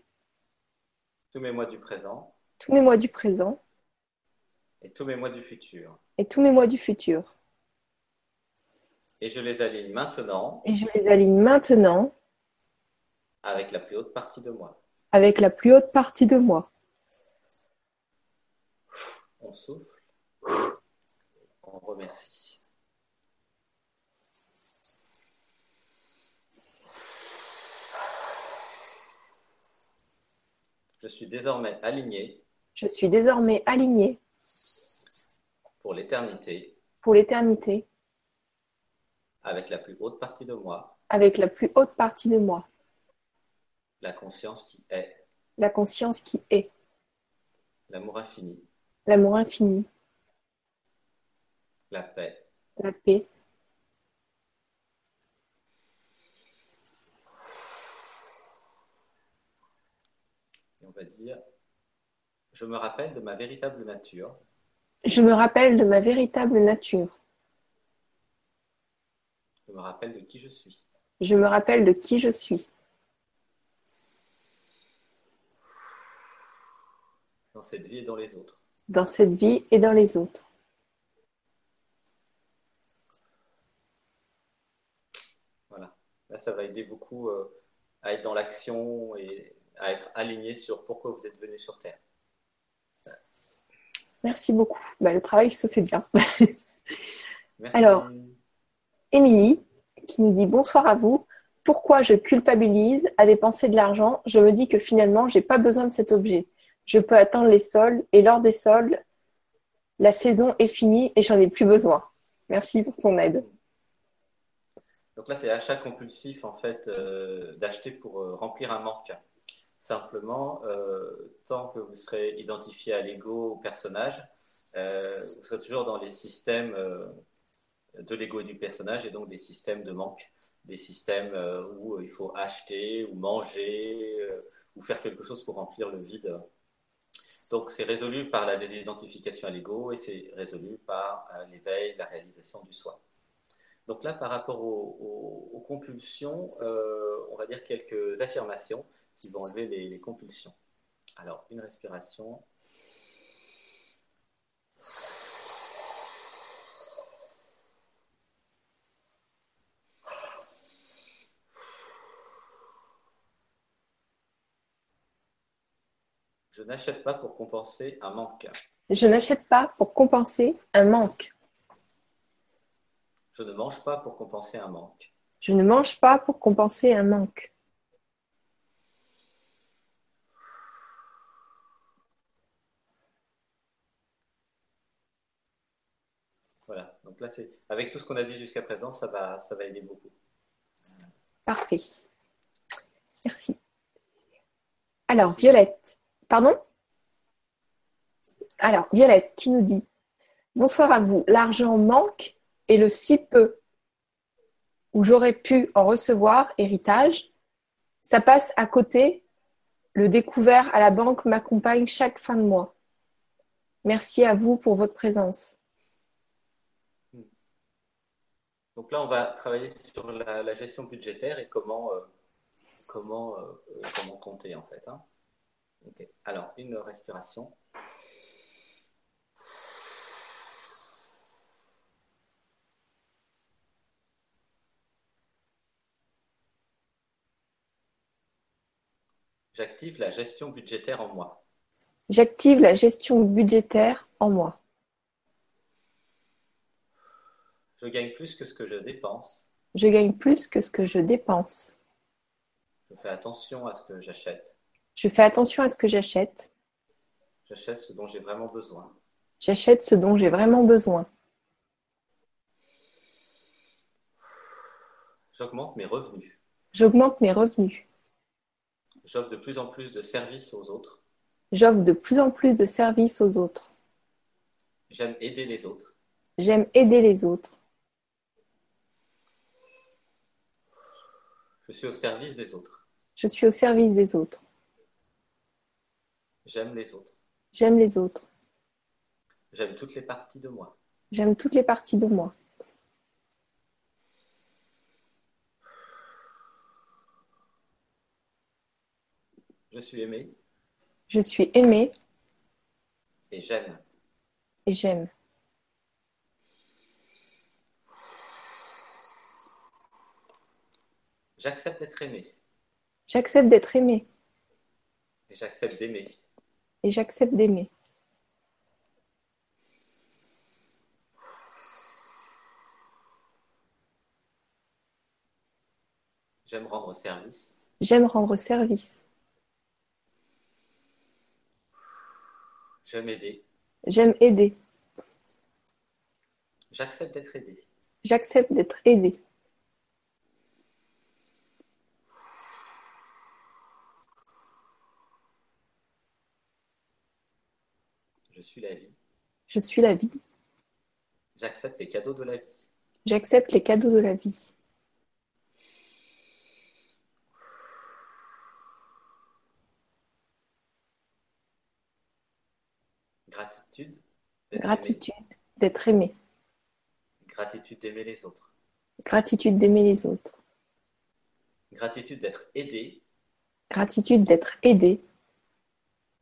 [SPEAKER 2] Tous mes mois du présent.
[SPEAKER 1] Tous mes mois du présent
[SPEAKER 2] et tous mes mois du futur.
[SPEAKER 1] Et tous mes mois du futur.
[SPEAKER 2] Et je les aligne maintenant.
[SPEAKER 1] Et je les aligne maintenant.
[SPEAKER 2] Avec la plus haute partie de moi.
[SPEAKER 1] Avec la plus haute partie de moi.
[SPEAKER 2] On souffle. On remercie. Je suis désormais aligné.
[SPEAKER 1] Je suis désormais aligné
[SPEAKER 2] pour l'éternité.
[SPEAKER 1] Pour l'éternité.
[SPEAKER 2] Avec la plus haute partie de moi.
[SPEAKER 1] Avec la plus haute partie de moi.
[SPEAKER 2] La conscience qui est.
[SPEAKER 1] La conscience qui est.
[SPEAKER 2] L'amour infini.
[SPEAKER 1] L'amour infini.
[SPEAKER 2] La paix.
[SPEAKER 1] La paix.
[SPEAKER 2] Et on va dire, je me rappelle de ma véritable nature.
[SPEAKER 1] Je me rappelle de ma véritable nature.
[SPEAKER 2] Je me rappelle de qui je suis.
[SPEAKER 1] Je me rappelle de qui je suis.
[SPEAKER 2] Dans cette vie et dans les autres.
[SPEAKER 1] Dans cette vie et dans les autres.
[SPEAKER 2] Voilà. Là, ça va aider beaucoup euh, à être dans l'action et à être aligné sur pourquoi vous êtes venu sur Terre.
[SPEAKER 1] Merci beaucoup. Bah, le travail se fait bien. [LAUGHS] Alors, Émilie, qui nous dit bonsoir à vous. Pourquoi je culpabilise à dépenser de l'argent? Je me dis que finalement, je n'ai pas besoin de cet objet. Je peux attendre les soldes et lors des soldes, la saison est finie et j'en ai plus besoin. Merci pour ton aide.
[SPEAKER 2] Donc là, c'est achat compulsif en fait euh, d'acheter pour euh, remplir un manque. Simplement, euh, tant que vous serez identifié à l'ego, au personnage, euh, vous serez toujours dans les systèmes euh, de l'ego du personnage et donc des systèmes de manque, des systèmes où il faut acheter ou manger ou faire quelque chose pour remplir le vide. Donc c'est résolu par la désidentification à l'ego et c'est résolu par l'éveil, la réalisation du soi. Donc là, par rapport aux, compulsions, on va dire quelques affirmations qui vont enlever les, compulsions. Alors, une respiration. Je n'achète pas pour compenser un manque.
[SPEAKER 1] Je n'achète pas pour compenser un manque.
[SPEAKER 2] Je ne mange pas pour compenser un manque.
[SPEAKER 1] Je ne mange pas pour compenser un manque.
[SPEAKER 2] Donc là, avec tout ce qu'on a dit jusqu'à présent, ça va, ça va aider beaucoup.
[SPEAKER 1] Parfait. Merci. Alors, Violette, pardon? Alors, Violette qui nous dit Bonsoir à vous. L'argent manque et le si peu où j'aurais pu en recevoir héritage, ça passe à côté. Le découvert à la banque m'accompagne chaque fin de mois. Merci à vous pour votre présence.
[SPEAKER 2] Donc là, on va travailler sur la, gestion budgétaire et comment, euh, comment, euh, comment compter en fait. Hein. Alors, une respiration. J'active la gestion budgétaire en moi.
[SPEAKER 1] J'active la gestion budgétaire en moi.
[SPEAKER 2] Je gagne plus que ce que je dépense.
[SPEAKER 1] Je gagne plus que ce que je dépense.
[SPEAKER 2] Je fais attention à ce que j'achète.
[SPEAKER 1] Je fais attention à ce que j'achète.
[SPEAKER 2] J'achète ce dont j'ai vraiment besoin.
[SPEAKER 1] J'achète ce dont j'ai vraiment besoin.
[SPEAKER 2] J'augmente mes revenus.
[SPEAKER 1] J'augmente mes revenus.
[SPEAKER 2] J'offre de plus en plus de services aux autres.
[SPEAKER 1] J'offre de plus en plus de services aux autres.
[SPEAKER 2] J'aime aider les autres.
[SPEAKER 1] J'aime aider les autres.
[SPEAKER 2] Je suis au service des autres.
[SPEAKER 1] Je suis au service des autres.
[SPEAKER 2] J'aime les autres.
[SPEAKER 1] J'aime les autres.
[SPEAKER 2] J'aime toutes les parties de moi.
[SPEAKER 1] J'aime toutes les parties de moi.
[SPEAKER 2] Je suis aimé.
[SPEAKER 1] Je suis aimé.
[SPEAKER 2] Et j'aime.
[SPEAKER 1] Et j'aime.
[SPEAKER 2] J'accepte d'être aimé.
[SPEAKER 1] J'accepte d'être aimé.
[SPEAKER 2] Et j'accepte d'aimer.
[SPEAKER 1] Et j'accepte d'aimer.
[SPEAKER 2] J'aime rendre service.
[SPEAKER 1] J'aime rendre service.
[SPEAKER 2] J'aime aider.
[SPEAKER 1] J'aime aider.
[SPEAKER 2] J'accepte d'être aidé.
[SPEAKER 1] J'accepte d'être aidé.
[SPEAKER 2] Je suis la vie.
[SPEAKER 1] Je suis la vie.
[SPEAKER 2] J'accepte les cadeaux de la vie.
[SPEAKER 1] J'accepte les cadeaux de la vie.
[SPEAKER 2] Gratitude.
[SPEAKER 1] Gratitude d'être aimé.
[SPEAKER 2] Gratitude d'aimer les autres.
[SPEAKER 1] Gratitude d'aimer les autres.
[SPEAKER 2] Gratitude d'être aidé.
[SPEAKER 1] Gratitude d'être aidé.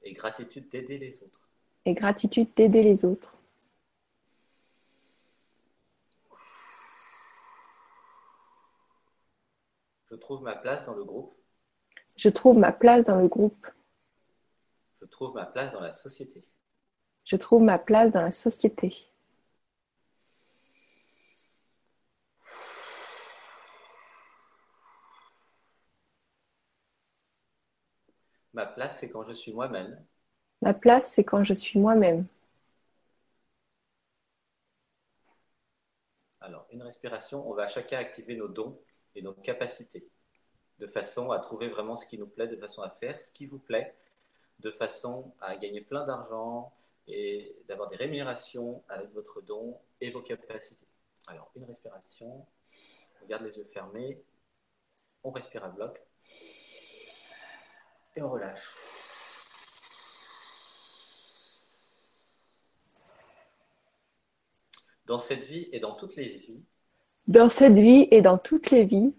[SPEAKER 2] Et gratitude d'aider les autres.
[SPEAKER 1] Et gratitude d'aider les autres.
[SPEAKER 2] Je trouve ma place dans le groupe.
[SPEAKER 1] Je trouve ma place dans le groupe.
[SPEAKER 2] Je trouve ma place dans la société.
[SPEAKER 1] Je trouve ma place dans la société.
[SPEAKER 2] Ma place, c'est quand je suis moi-même.
[SPEAKER 1] Ma place, c'est quand je suis moi-même.
[SPEAKER 2] Alors, une respiration, on va chacun activer nos dons et nos capacités, de façon à trouver vraiment ce qui nous plaît, de façon à faire ce qui vous plaît, de façon à gagner plein d'argent, et d'avoir des rémunérations avec votre don et vos capacités. Alors, une respiration, on garde les yeux fermés, on respire à bloc et on relâche. Dans cette vie et dans toutes les vies,
[SPEAKER 1] dans cette vie et dans toutes les vies,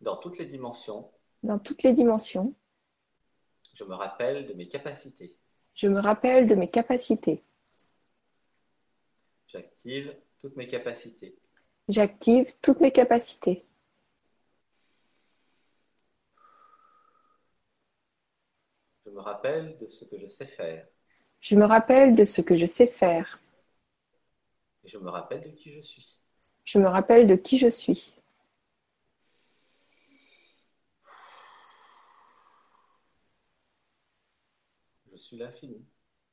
[SPEAKER 2] dans toutes les dimensions,
[SPEAKER 1] dans toutes les dimensions,
[SPEAKER 2] je me rappelle de mes capacités.
[SPEAKER 1] Je me rappelle de mes capacités.
[SPEAKER 2] J'active toutes mes capacités.
[SPEAKER 1] J'active toutes mes capacités.
[SPEAKER 2] Je me rappelle de ce que je sais faire.
[SPEAKER 1] Je me rappelle de ce que je sais faire.
[SPEAKER 2] Et je me rappelle de qui je suis.
[SPEAKER 1] Je me rappelle de qui je suis.
[SPEAKER 2] Je suis l'infini.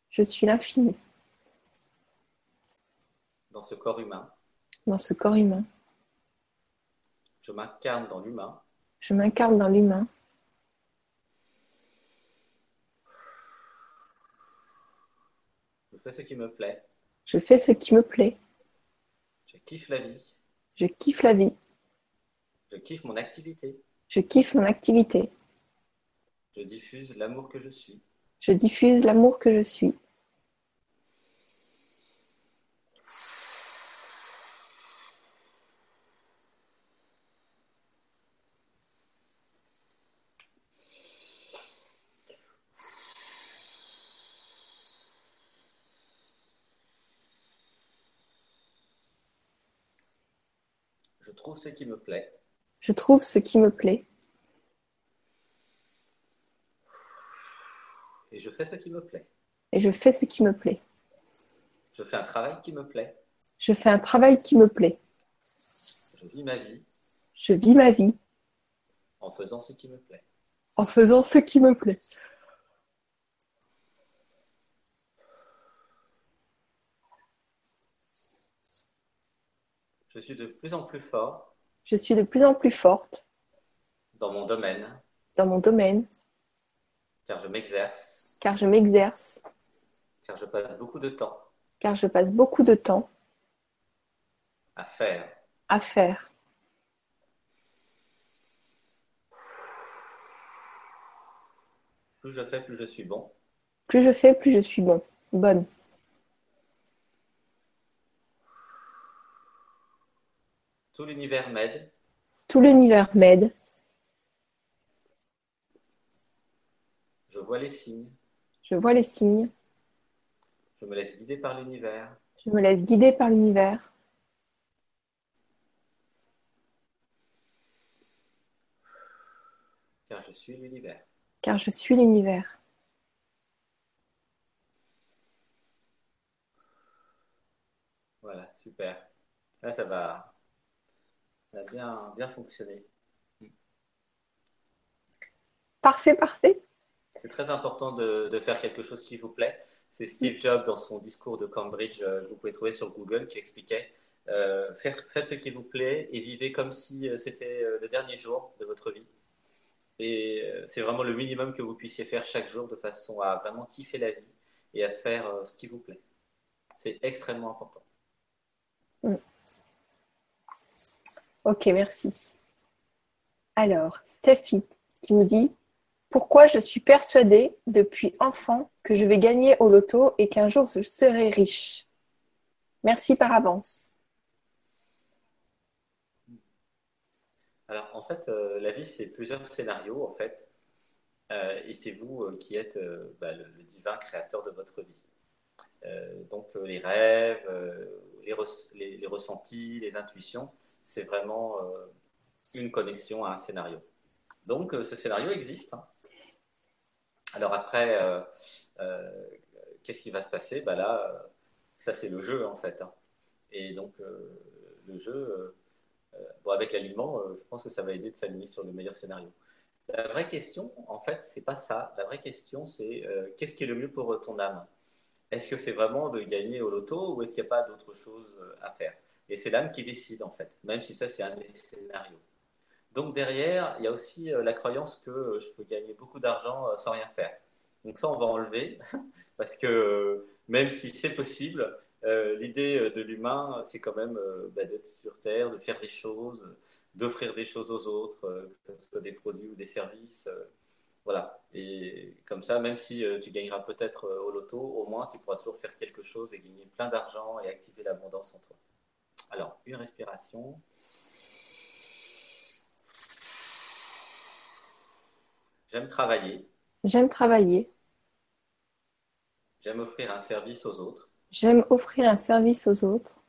[SPEAKER 1] Je suis l'infini.
[SPEAKER 2] Dans ce corps humain.
[SPEAKER 1] Dans ce corps humain.
[SPEAKER 2] Je m'incarne dans l'humain.
[SPEAKER 1] Je m'incarne dans l'humain.
[SPEAKER 2] Je fais ce qui me plaît.
[SPEAKER 1] Je fais ce qui me plaît.
[SPEAKER 2] Je kiffe la vie.
[SPEAKER 1] Je kiffe la vie.
[SPEAKER 2] Je kiffe mon activité.
[SPEAKER 1] Je kiffe mon activité.
[SPEAKER 2] Je diffuse l'amour que je suis.
[SPEAKER 1] Je diffuse l'amour que je suis.
[SPEAKER 2] Je trouve ce qui me plaît.
[SPEAKER 1] Je trouve ce qui me plaît.
[SPEAKER 2] Et je fais ce qui me plaît.
[SPEAKER 1] Et je fais ce qui me plaît.
[SPEAKER 2] Je fais un travail qui me plaît.
[SPEAKER 1] Je fais un travail qui me plaît.
[SPEAKER 2] Je vis ma vie.
[SPEAKER 1] Je vis ma vie.
[SPEAKER 2] En faisant ce qui me plaît.
[SPEAKER 1] En faisant ce qui me plaît.
[SPEAKER 2] Je suis de plus en plus fort.
[SPEAKER 1] Je suis de plus en plus forte.
[SPEAKER 2] Dans mon domaine.
[SPEAKER 1] Dans mon domaine.
[SPEAKER 2] Car je m'exerce.
[SPEAKER 1] Car je m'exerce.
[SPEAKER 2] Car je passe beaucoup de temps.
[SPEAKER 1] Car je passe beaucoup de temps.
[SPEAKER 2] À faire.
[SPEAKER 1] À faire.
[SPEAKER 2] Plus je fais, plus je suis bon.
[SPEAKER 1] Plus je fais, plus je suis bon. Bonne.
[SPEAKER 2] Tout l'univers m'aide.
[SPEAKER 1] Tout l'univers m'aide.
[SPEAKER 2] Je vois les signes.
[SPEAKER 1] Je vois les signes.
[SPEAKER 2] Je me laisse guider par l'univers.
[SPEAKER 1] Je me laisse guider par l'univers.
[SPEAKER 2] Car je suis l'univers.
[SPEAKER 1] Car je suis l'univers.
[SPEAKER 2] Voilà, super. Là, ça va, ça va bien, bien fonctionner.
[SPEAKER 1] Parfait, parfait.
[SPEAKER 2] C'est très important de, de, faire quelque chose qui vous plaît. C'est Steve Jobs dans son discours de Cambridge, euh, vous pouvez trouver sur Google, qui expliquait euh, faire, faites ce qui vous plaît et vivez comme si euh, c'était le dernier jour de votre vie. Et c'est vraiment le minimum que vous puissiez faire chaque jour de façon à vraiment kiffer la vie et à faire ce qui vous plaît. C'est extrêmement important.
[SPEAKER 1] Mm. Ok, merci. Alors, Steffi qui nous dit Pourquoi je suis persuadée depuis enfant que je vais gagner au loto et qu'un jour je serai riche? Merci par avance.
[SPEAKER 2] Alors, en fait, euh, la vie, c'est plusieurs scénarios, en fait. Euh, et c'est vous euh, qui êtes bah, le, divin créateur de votre vie. Donc, les rêves, les, ressentis, les intuitions, c'est vraiment une connexion à un scénario. Donc, ce scénario existe. Hein. Alors après, qu'est-ce qui va se passer? Bah Là, ça, c'est le jeu, en fait. Hein. Et donc, le jeu euh, bon, avec l'alignement, euh, je pense que ça va aider de s'aligner sur le meilleur scénario. La vraie question, en fait, c'est pas ça. La vraie question, c'est euh, qu'est-ce qui est le mieux pour ton âme? Est-ce que c'est vraiment de gagner au loto ou est-ce qu'il n'y a pas d'autre chose à faire? Et c'est l'âme qui décide, en fait, même si ça, c'est un des scénarios. Donc derrière, il y a aussi la croyance que je peux gagner beaucoup d'argent sans rien faire. Donc ça, on va enlever, [LAUGHS] parce que même si c'est possible, euh, l'idée euh, de l'humain, c'est quand même euh, bah, d'être sur Terre, de faire des choses, d'offrir des choses aux autres, que ce soit des produits ou des services. voilà. Et comme ça, même si tu gagneras peut-être au loto, au moins tu pourras toujours faire quelque chose et gagner plein d'argent et activer l'abondance en toi. Alors, une respiration. J'aime travailler.
[SPEAKER 1] J'aime travailler.
[SPEAKER 2] J'aime offrir un service aux autres.
[SPEAKER 1] J'aime offrir un service aux autres.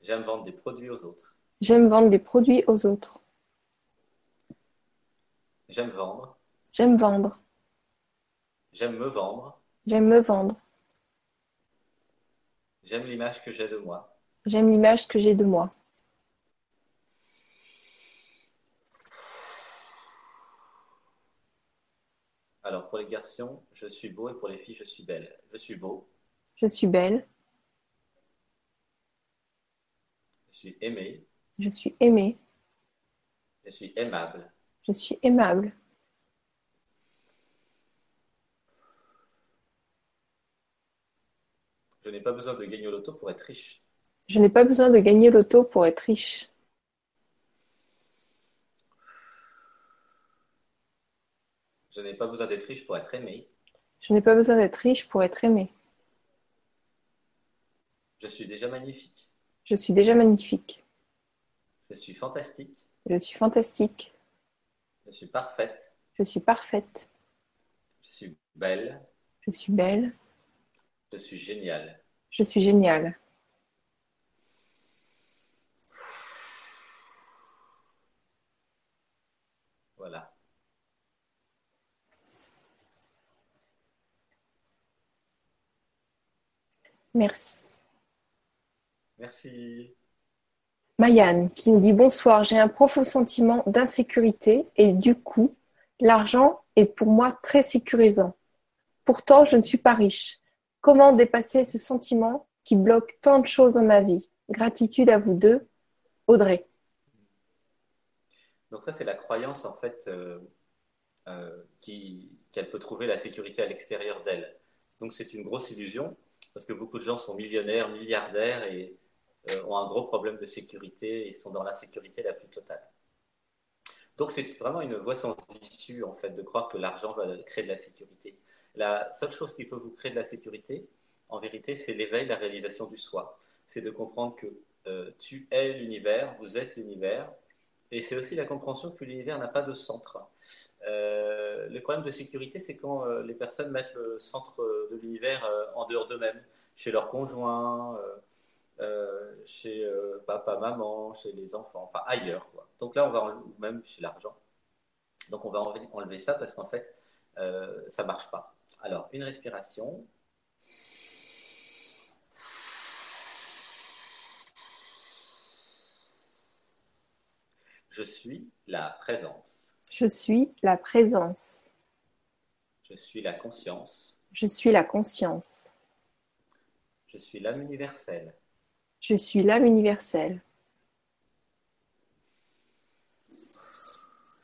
[SPEAKER 2] J'aime vendre des produits aux autres.
[SPEAKER 1] J'aime vendre des produits aux autres.
[SPEAKER 2] J'aime vendre.
[SPEAKER 1] J'aime vendre.
[SPEAKER 2] J'aime me vendre.
[SPEAKER 1] J'aime me vendre.
[SPEAKER 2] J'aime l'image que j'ai de moi.
[SPEAKER 1] J'aime l'image que j'ai de moi.
[SPEAKER 2] Alors pour les garçons, je suis beau et pour les filles, je suis belle. Je suis beau.
[SPEAKER 1] Je suis belle.
[SPEAKER 2] Je suis aimé.
[SPEAKER 1] Je suis aimée.
[SPEAKER 2] Je suis aimable.
[SPEAKER 1] Je suis aimable.
[SPEAKER 2] Je n'ai pas besoin de gagner au loto pour être riche.
[SPEAKER 1] Je n'ai pas besoin de gagner l'auto pour être riche.
[SPEAKER 2] Je n'ai pas besoin d'être riche pour être aimé.
[SPEAKER 1] Je n'ai pas besoin d'être riche pour être aimé.
[SPEAKER 2] Je suis déjà magnifique.
[SPEAKER 1] Je suis déjà magnifique.
[SPEAKER 2] Je suis fantastique.
[SPEAKER 1] Je suis fantastique.
[SPEAKER 2] Je suis parfaite.
[SPEAKER 1] Je suis parfaite.
[SPEAKER 2] Je suis belle.
[SPEAKER 1] Je suis belle.
[SPEAKER 2] Je suis géniale.
[SPEAKER 1] Je suis géniale.
[SPEAKER 2] Voilà.
[SPEAKER 1] Merci.
[SPEAKER 2] Merci.
[SPEAKER 1] Mayan qui nous dit bonsoir, j'ai un profond sentiment d'insécurité et du coup, l'argent est pour moi très sécurisant. Pourtant, je ne suis pas riche. Comment dépasser ce sentiment qui bloque tant de choses dans ma vie? Gratitude à vous deux. Audrey.
[SPEAKER 2] Donc ça, c'est la croyance en fait euh, euh, qu'elle peut trouver la sécurité à l'extérieur d'elle. Donc c'est une grosse illusion parce que beaucoup de gens sont millionnaires, milliardaires et euh, ont un gros problème de sécurité et sont dans l'insécurité la plus totale. Donc c'est vraiment une voie sans issue en fait de croire que l'argent va créer de la sécurité. La seule chose qui peut vous créer de la sécurité, en vérité, c'est l'éveil, la réalisation du soi. C'est de comprendre que euh, tu es l'univers, vous êtes l'univers, et c'est aussi la compréhension que l'univers n'a pas de centre. Euh, le problème de sécurité, c'est quand euh, les personnes mettent le centre de l'univers euh, en dehors d'eux-mêmes, chez leur conjoint, chez papa, maman, chez les enfants, enfin ailleurs. Donc là, on va enlever, même chez l'argent. Donc on va enlever, enlever ça parce qu'en fait, ça ne marche pas. Alors, une respiration. Je suis la présence.
[SPEAKER 1] Je suis la présence.
[SPEAKER 2] Je suis la conscience.
[SPEAKER 1] Je suis la conscience.
[SPEAKER 2] Je suis l'âme universelle.
[SPEAKER 1] Je suis l'âme universelle.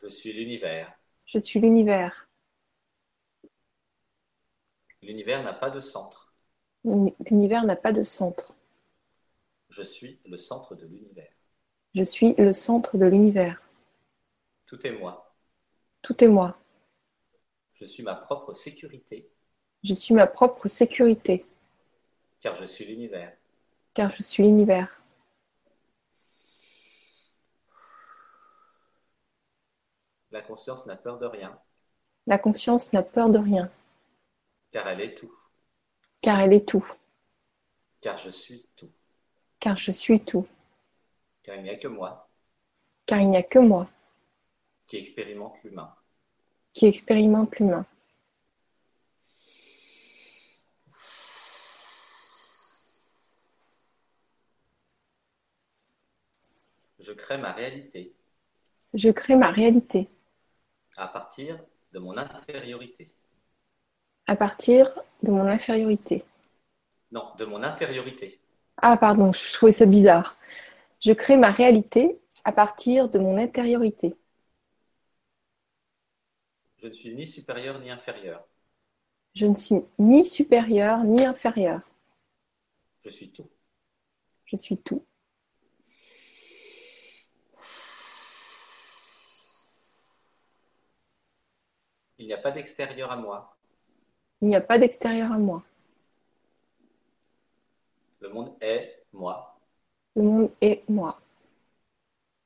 [SPEAKER 2] Je suis l'univers.
[SPEAKER 1] Je suis l'univers.
[SPEAKER 2] L'univers n'a pas de centre.
[SPEAKER 1] L'univers n'a pas de centre.
[SPEAKER 2] Je suis le centre de l'univers.
[SPEAKER 1] Je suis le centre de l'univers.
[SPEAKER 2] Tout est moi.
[SPEAKER 1] Tout est moi.
[SPEAKER 2] Je suis ma propre sécurité,
[SPEAKER 1] Je suis ma propre sécurité,
[SPEAKER 2] car je suis l'univers.
[SPEAKER 1] car je suis l'univers.
[SPEAKER 2] La conscience n'a peur de rien,
[SPEAKER 1] La conscience n'a peur de rien,
[SPEAKER 2] car elle est tout,
[SPEAKER 1] car elle est tout,
[SPEAKER 2] car je suis tout,
[SPEAKER 1] car je suis tout,
[SPEAKER 2] car il n'y a que moi
[SPEAKER 1] car il n'y a que moi
[SPEAKER 2] qui expérimente l'humain.
[SPEAKER 1] qui expérimente l'humain.
[SPEAKER 2] Je crée ma réalité
[SPEAKER 1] Je crée ma réalité
[SPEAKER 2] à partir de mon intériorité.
[SPEAKER 1] à partir de mon infériorité.
[SPEAKER 2] Non, de mon intériorité.
[SPEAKER 1] Ah pardon, je trouvais ça bizarre. Je crée ma réalité à partir de mon intériorité.
[SPEAKER 2] Je ne suis ni supérieur ni inférieur.
[SPEAKER 1] Je ne suis ni supérieur ni inférieur.
[SPEAKER 2] Je suis tout.
[SPEAKER 1] Je suis tout.
[SPEAKER 2] Il n'y a pas d'extérieur à moi.
[SPEAKER 1] Il n'y a pas d'extérieur à moi.
[SPEAKER 2] Le monde est moi.
[SPEAKER 1] Le monde est moi.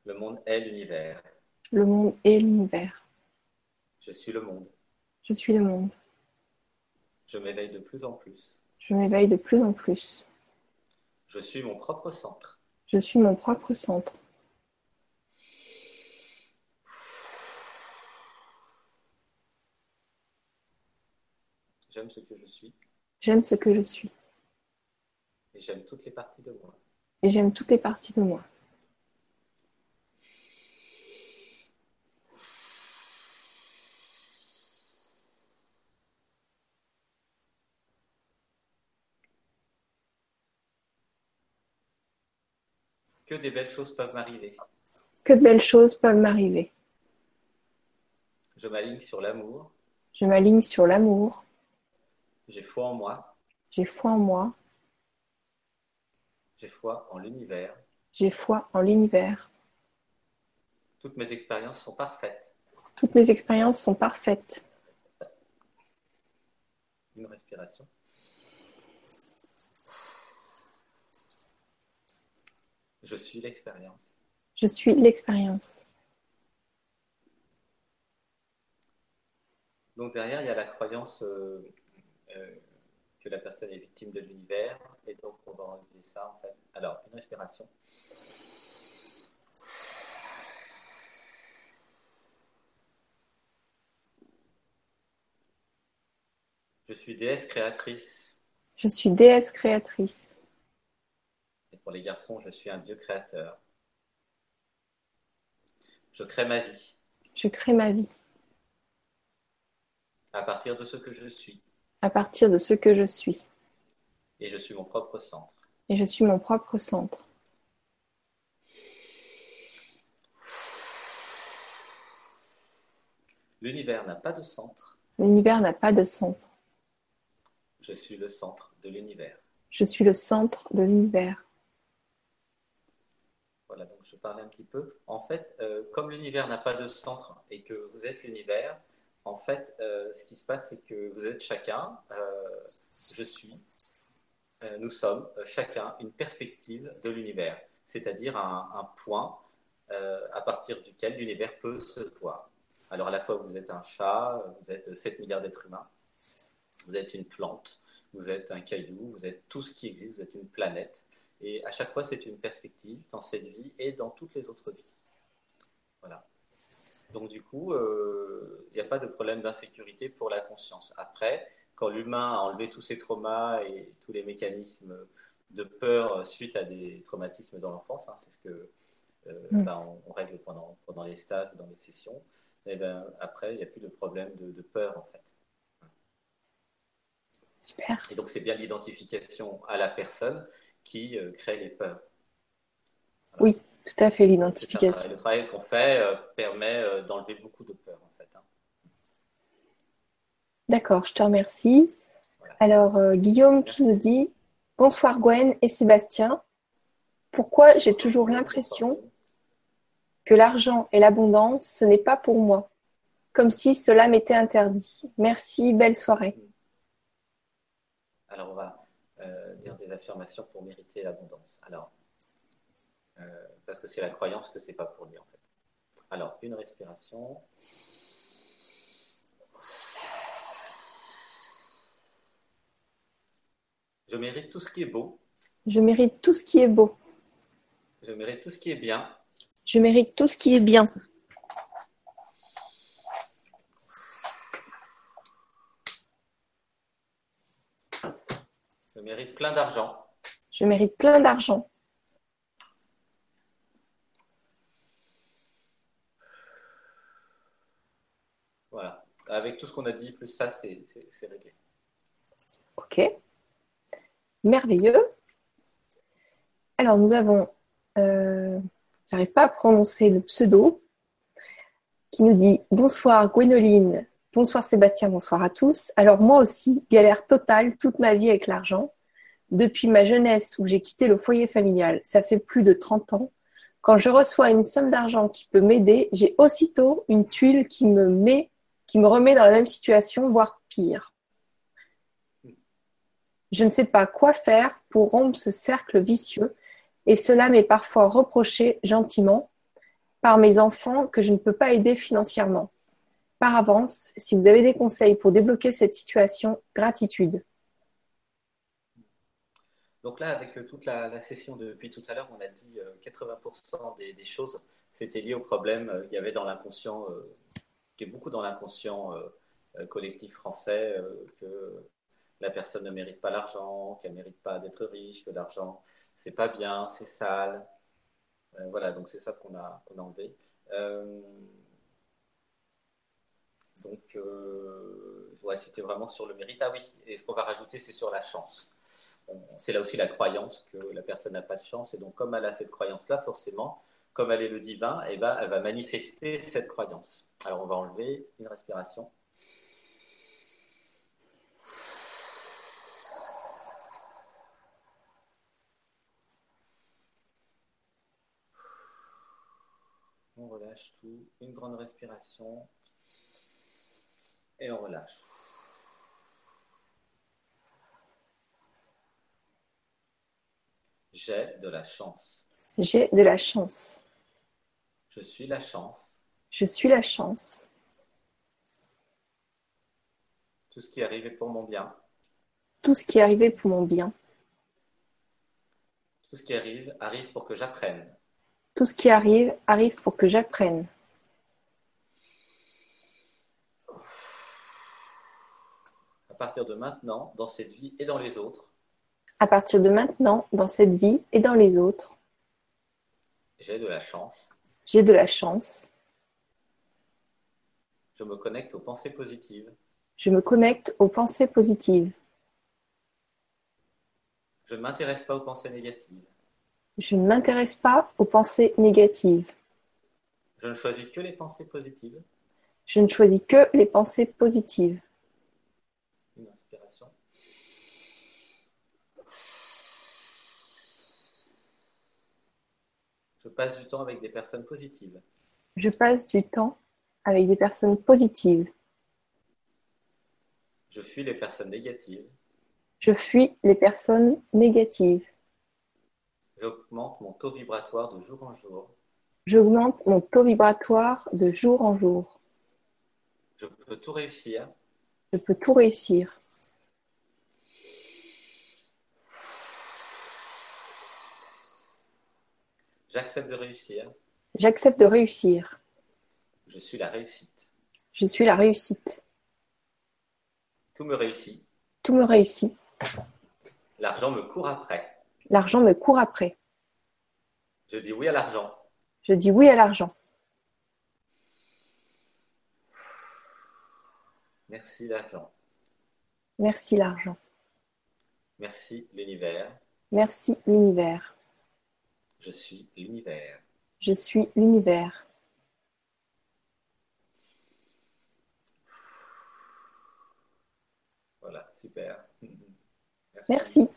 [SPEAKER 2] Le monde est l'univers.
[SPEAKER 1] Le monde est l'univers.
[SPEAKER 2] Je suis le monde.
[SPEAKER 1] Je suis le monde.
[SPEAKER 2] Je m'éveille de plus en plus.
[SPEAKER 1] Je m'éveille de plus en plus.
[SPEAKER 2] Je suis mon propre centre.
[SPEAKER 1] Je suis mon propre centre.
[SPEAKER 2] J'aime ce que je suis.
[SPEAKER 1] J'aime ce que je suis.
[SPEAKER 2] Et j'aime toutes les parties de moi.
[SPEAKER 1] Et j'aime toutes les parties de moi.
[SPEAKER 2] Que des belles choses peuvent m'arriver.
[SPEAKER 1] Que de belles choses peuvent m'arriver.
[SPEAKER 2] Je m'aligne sur l'amour.
[SPEAKER 1] Je m'aligne sur l'amour.
[SPEAKER 2] J'ai foi en moi.
[SPEAKER 1] J'ai foi en moi.
[SPEAKER 2] J'ai foi en l'univers.
[SPEAKER 1] J'ai foi en l'univers.
[SPEAKER 2] Toutes mes expériences sont parfaites.
[SPEAKER 1] Toutes mes expériences sont parfaites.
[SPEAKER 2] Une respiration. Je suis l'expérience.
[SPEAKER 1] Je suis l'expérience.
[SPEAKER 2] Donc derrière, il y a la croyance euh, euh, que la personne est victime de l'univers. Et donc on va enlever ça en fait. Alors, une respiration. Je suis déesse créatrice.
[SPEAKER 1] Je suis déesse créatrice.
[SPEAKER 2] Et pour les garçons, je suis un dieu créateur. Je crée ma vie.
[SPEAKER 1] Je crée ma vie.
[SPEAKER 2] À partir de ce que je suis.
[SPEAKER 1] À partir de ce que je suis.
[SPEAKER 2] Et je suis mon propre centre.
[SPEAKER 1] Et je suis mon propre centre.
[SPEAKER 2] L'univers n'a pas de centre.
[SPEAKER 1] L'univers n'a pas de centre.
[SPEAKER 2] Je suis le centre de l'univers.
[SPEAKER 1] Je suis le centre de l'univers.
[SPEAKER 2] Voilà, donc je parlais un petit peu. En fait, euh, comme l'univers n'a pas de centre et que vous êtes l'univers, en fait, euh, ce qui se passe, c'est que vous êtes chacun, euh, je suis, nous sommes chacun une perspective de l'univers, c'est-à-dire un, un, point à partir duquel l'univers peut se voir. Alors à la fois, vous êtes un chat, vous êtes 7 milliards d'êtres humains, vous êtes une plante, vous êtes un caillou, vous êtes tout ce qui existe, vous êtes une planète. Et à chaque fois, c'est une perspective dans cette vie et dans toutes les autres vies. Voilà. Donc du coup, il euh, n'y a pas de problème d'insécurité pour la conscience. Après, quand l'humain a enlevé tous ses traumas et tous les mécanismes de peur suite à des traumatismes dans l'enfance, hein, c'est ce que euh, mm. ben, on, règle pendant, pendant les stages, dans les sessions, et eh ben, après, il n'y a plus de problème de, de peur en fait.
[SPEAKER 1] Super.
[SPEAKER 2] Et donc c'est bien l'identification à la personne qui euh, crée les peurs.
[SPEAKER 1] Oui, tout à fait, l'identification.
[SPEAKER 2] Le travail qu'on fait euh, permet euh, d'enlever beaucoup de peurs, en fait. Hein.
[SPEAKER 1] D'accord, je te remercie. Alors, Guillaume qui nous dit Bonsoir Gwen et Sébastien. Pourquoi j'ai toujours l'impression que l'argent et l'abondance, ce n'est pas pour moi Comme si cela m'était interdit. Merci, belle soirée.
[SPEAKER 2] Alors, on va dire des affirmations pour mériter l'abondance. Alors, euh, parce que c'est la croyance que c'est pas pour lui en fait. Alors, une respiration. Je mérite tout ce qui est beau.
[SPEAKER 1] Je mérite tout ce qui est beau.
[SPEAKER 2] Je mérite tout ce qui est bien.
[SPEAKER 1] Je mérite tout ce qui est bien.
[SPEAKER 2] Je mérite plein d'argent.
[SPEAKER 1] Je mérite plein d'argent.
[SPEAKER 2] Voilà. Avec tout ce qu'on a dit, plus ça, c'est réglé.
[SPEAKER 1] Ok. Merveilleux. Alors, nous avons, euh, j'arrive pas à prononcer le pseudo, qui nous dit Bonsoir Gwénoline, bonsoir Sébastien, bonsoir à tous. Alors, moi aussi, galère totale toute ma vie avec l'argent depuis ma jeunesse où j'ai quitté le foyer familial, ça fait plus de 30 ans, quand je reçois une somme d'argent qui peut m'aider, j'ai aussitôt une tuile qui me met, qui me remet dans la même situation, voire pire. Je ne sais pas quoi faire pour rompre ce cercle vicieux et cela m'est parfois reproché gentiment par mes enfants que je ne peux pas aider financièrement. Par avance, si vous avez des conseils pour débloquer cette situation, gratitude.
[SPEAKER 2] Donc là, avec euh, toute la, session depuis tout à l'heure, on a dit 80% euh, des, choses, c'était lié au problème qu'il y avait dans l'inconscient, qui est beaucoup dans l'inconscient collectif français que la personne ne mérite pas l'argent, qu'elle ne mérite pas d'être riche, que l'argent, c'est pas bien, c'est sale. voilà, donc c'est ça qu'on a, qu'on a enlevé. donc, ouais, c'était vraiment sur le mérite. Ah oui, et ce qu'on va rajouter, c'est sur la chance c'est là aussi la croyance que la personne n'a pas de chance. Et donc, comme elle a cette croyance-là, forcément, comme elle est le divin, eh ben, elle va manifester cette croyance. Alors, on va enlever une respiration. On relâche tout. Une grande respiration. Et on relâche. J'ai de la chance.
[SPEAKER 1] J'ai de la chance.
[SPEAKER 2] Je suis la chance.
[SPEAKER 1] Je suis la chance.
[SPEAKER 2] Tout ce qui est arrivé pour mon bien.
[SPEAKER 1] Tout ce qui est arrivé pour mon bien.
[SPEAKER 2] Tout ce qui arrive arrive pour que j'apprenne.
[SPEAKER 1] Tout ce qui arrive arrive pour que j'apprenne.
[SPEAKER 2] À partir de maintenant, dans cette vie et dans les autres,
[SPEAKER 1] à partir de maintenant, dans cette vie et dans les autres.
[SPEAKER 2] J'ai de la chance.
[SPEAKER 1] J'ai de la chance.
[SPEAKER 2] Je me connecte aux pensées positives.
[SPEAKER 1] Je me connecte aux pensées positives.
[SPEAKER 2] Je ne m'intéresse pas aux pensées négatives.
[SPEAKER 1] Je ne m'intéresse pas aux pensées négatives.
[SPEAKER 2] Je ne choisis que les pensées positives.
[SPEAKER 1] Je ne choisis que les pensées positives.
[SPEAKER 2] Je passe du temps avec des personnes positives.
[SPEAKER 1] Je passe du temps avec des personnes positives.
[SPEAKER 2] Je fuis les personnes négatives.
[SPEAKER 1] Je fuis les personnes négatives.
[SPEAKER 2] J'augmente mon taux vibratoire de jour en jour.
[SPEAKER 1] J'augmente mon taux vibratoire de jour en jour.
[SPEAKER 2] Je peux tout réussir.
[SPEAKER 1] Je peux tout réussir.
[SPEAKER 2] J'accepte de réussir.
[SPEAKER 1] J'accepte de réussir.
[SPEAKER 2] Je suis la réussite.
[SPEAKER 1] Je suis la réussite.
[SPEAKER 2] Tout me réussit.
[SPEAKER 1] Tout me réussit.
[SPEAKER 2] L'argent me court après.
[SPEAKER 1] L'argent me court après.
[SPEAKER 2] Je dis oui à l'argent.
[SPEAKER 1] Je dis oui à l'argent.
[SPEAKER 2] Merci l'argent.
[SPEAKER 1] Merci l'argent.
[SPEAKER 2] Merci l'univers.
[SPEAKER 1] Merci l'univers.
[SPEAKER 2] Je suis l'univers.
[SPEAKER 1] Je suis l'univers.
[SPEAKER 2] Voilà, super.
[SPEAKER 1] Merci.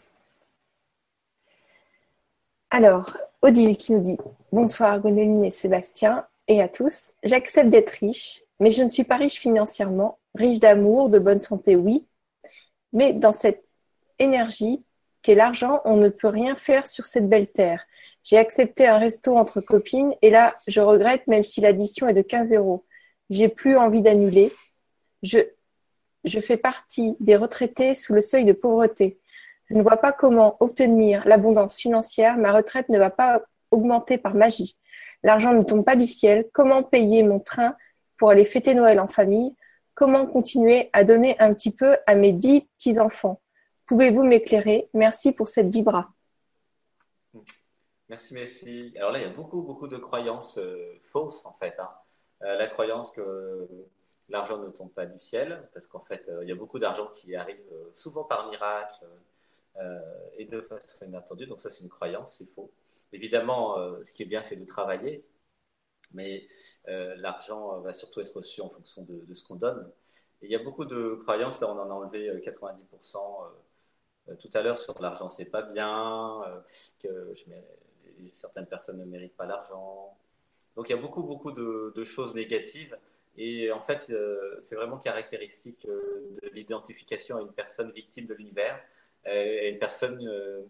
[SPEAKER 1] Alors, Odile qui nous dit Bonsoir Gwénoline et Sébastien et à tous. J'accepte d'être riche, mais je ne suis pas riche financièrement. Riche d'amour, de bonne santé, oui. Mais dans cette énergie qu'est l'argent, on ne peut rien faire sur cette belle terre. J'ai accepté un resto entre copines et là, je regrette même si l'addition est de 15 euros. J'ai plus envie d'annuler. Je, je fais partie des retraités sous le seuil de pauvreté. Je ne vois pas comment obtenir l'abondance financière. Ma retraite ne va pas augmenter par magie. L'argent ne tombe pas du ciel. Comment payer mon train pour aller fêter Noël en famille? Comment continuer à donner un petit peu à mes dix petits-enfants? Pouvez-vous m'éclairer? Merci pour cette vibra.
[SPEAKER 2] Merci, merci. Alors là, il y a beaucoup, beaucoup de croyances euh, fausses, en fait. Hein. Euh, la croyance que l'argent ne tombe pas du ciel, parce qu'en fait, euh, il y a beaucoup d'argent qui arrive souvent par miracle et de façon inattendue. Donc ça, c'est une croyance, c'est faux. Évidemment, ce qui est bien, c'est de travailler, mais l'argent va surtout être reçu en fonction de, ce qu'on donne. Et il y a beaucoup de croyances, là, on en a enlevé 90% tout à l'heure sur l'argent, c'est pas bien, que je mets certaines personnes ne méritent pas l'argent. Donc il y a beaucoup, beaucoup de, choses négatives. Et en fait, euh, c'est vraiment caractéristique euh, de l'identification à une personne victime de l'univers, et une personne euh,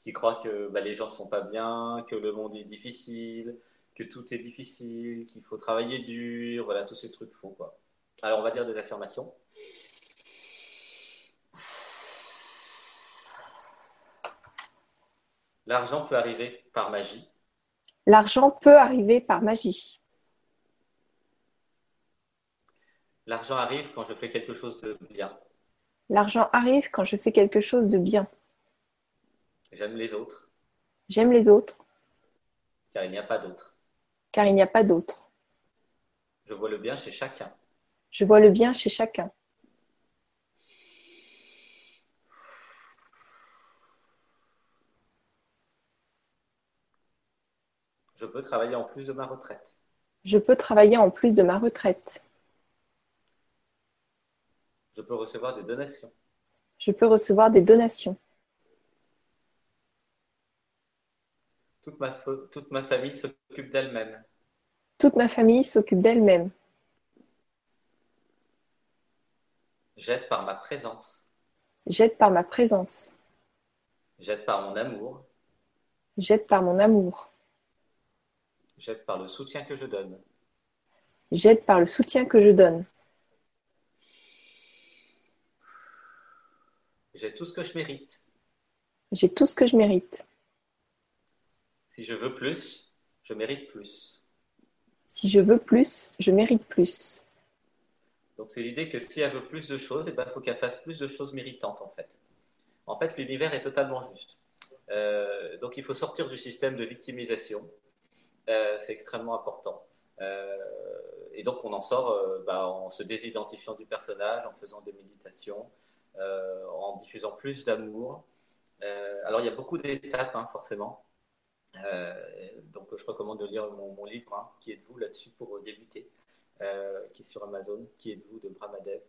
[SPEAKER 2] qui croit que bah, les gens sont pas bien, que le monde est difficile, que tout est difficile, qu'il faut travailler dur, voilà, tous ces trucs faux. Quoi. Alors on va dire des affirmations. L'argent peut arriver par magie.
[SPEAKER 1] L'argent peut arriver par magie.
[SPEAKER 2] L'argent arrive quand je fais quelque chose de bien.
[SPEAKER 1] L'argent arrive quand je fais quelque chose de bien.
[SPEAKER 2] J'aime les autres.
[SPEAKER 1] J'aime les autres.
[SPEAKER 2] Car il n'y a pas d'autres.
[SPEAKER 1] Car il n'y a pas d'autres.
[SPEAKER 2] Je vois le bien chez chacun.
[SPEAKER 1] Je vois le bien chez chacun.
[SPEAKER 2] Je peux travailler en plus de ma retraite.
[SPEAKER 1] Je peux travailler en plus de ma retraite.
[SPEAKER 2] Je peux recevoir des donations.
[SPEAKER 1] Je peux recevoir des donations.
[SPEAKER 2] Toute ma, toute ma famille s'occupe d'elle-même.
[SPEAKER 1] Toute ma famille s'occupe d'elle-même.
[SPEAKER 2] J'aide par ma présence.
[SPEAKER 1] J'aide par ma présence.
[SPEAKER 2] J'aide par mon amour.
[SPEAKER 1] J'aide par mon amour.
[SPEAKER 2] J'aide par le soutien que je donne.
[SPEAKER 1] J'aide par le soutien que je donne.
[SPEAKER 2] J'ai tout ce que je mérite.
[SPEAKER 1] J'ai tout ce que je mérite.
[SPEAKER 2] Si je veux plus, je mérite plus.
[SPEAKER 1] Si je veux plus, je mérite plus.
[SPEAKER 2] Donc c'est l'idée que si elle veut plus de choses, il eh ben, faut qu'elle fasse plus de choses méritantes en fait. En fait, l'univers est totalement juste. Euh, donc il faut sortir du système de victimisation. Euh, c'est extrêmement important. Euh, et donc on en sort bah, en se désidentifiant du personnage, en faisant des méditations, en diffusant plus d'amour. alors il y a beaucoup d'étapes, hein, forcément. donc je recommande de lire mon, livre, hein, Qui êtes-vous là-dessus pour débuter, qui est sur Amazon, Qui êtes-vous de Brahmadev.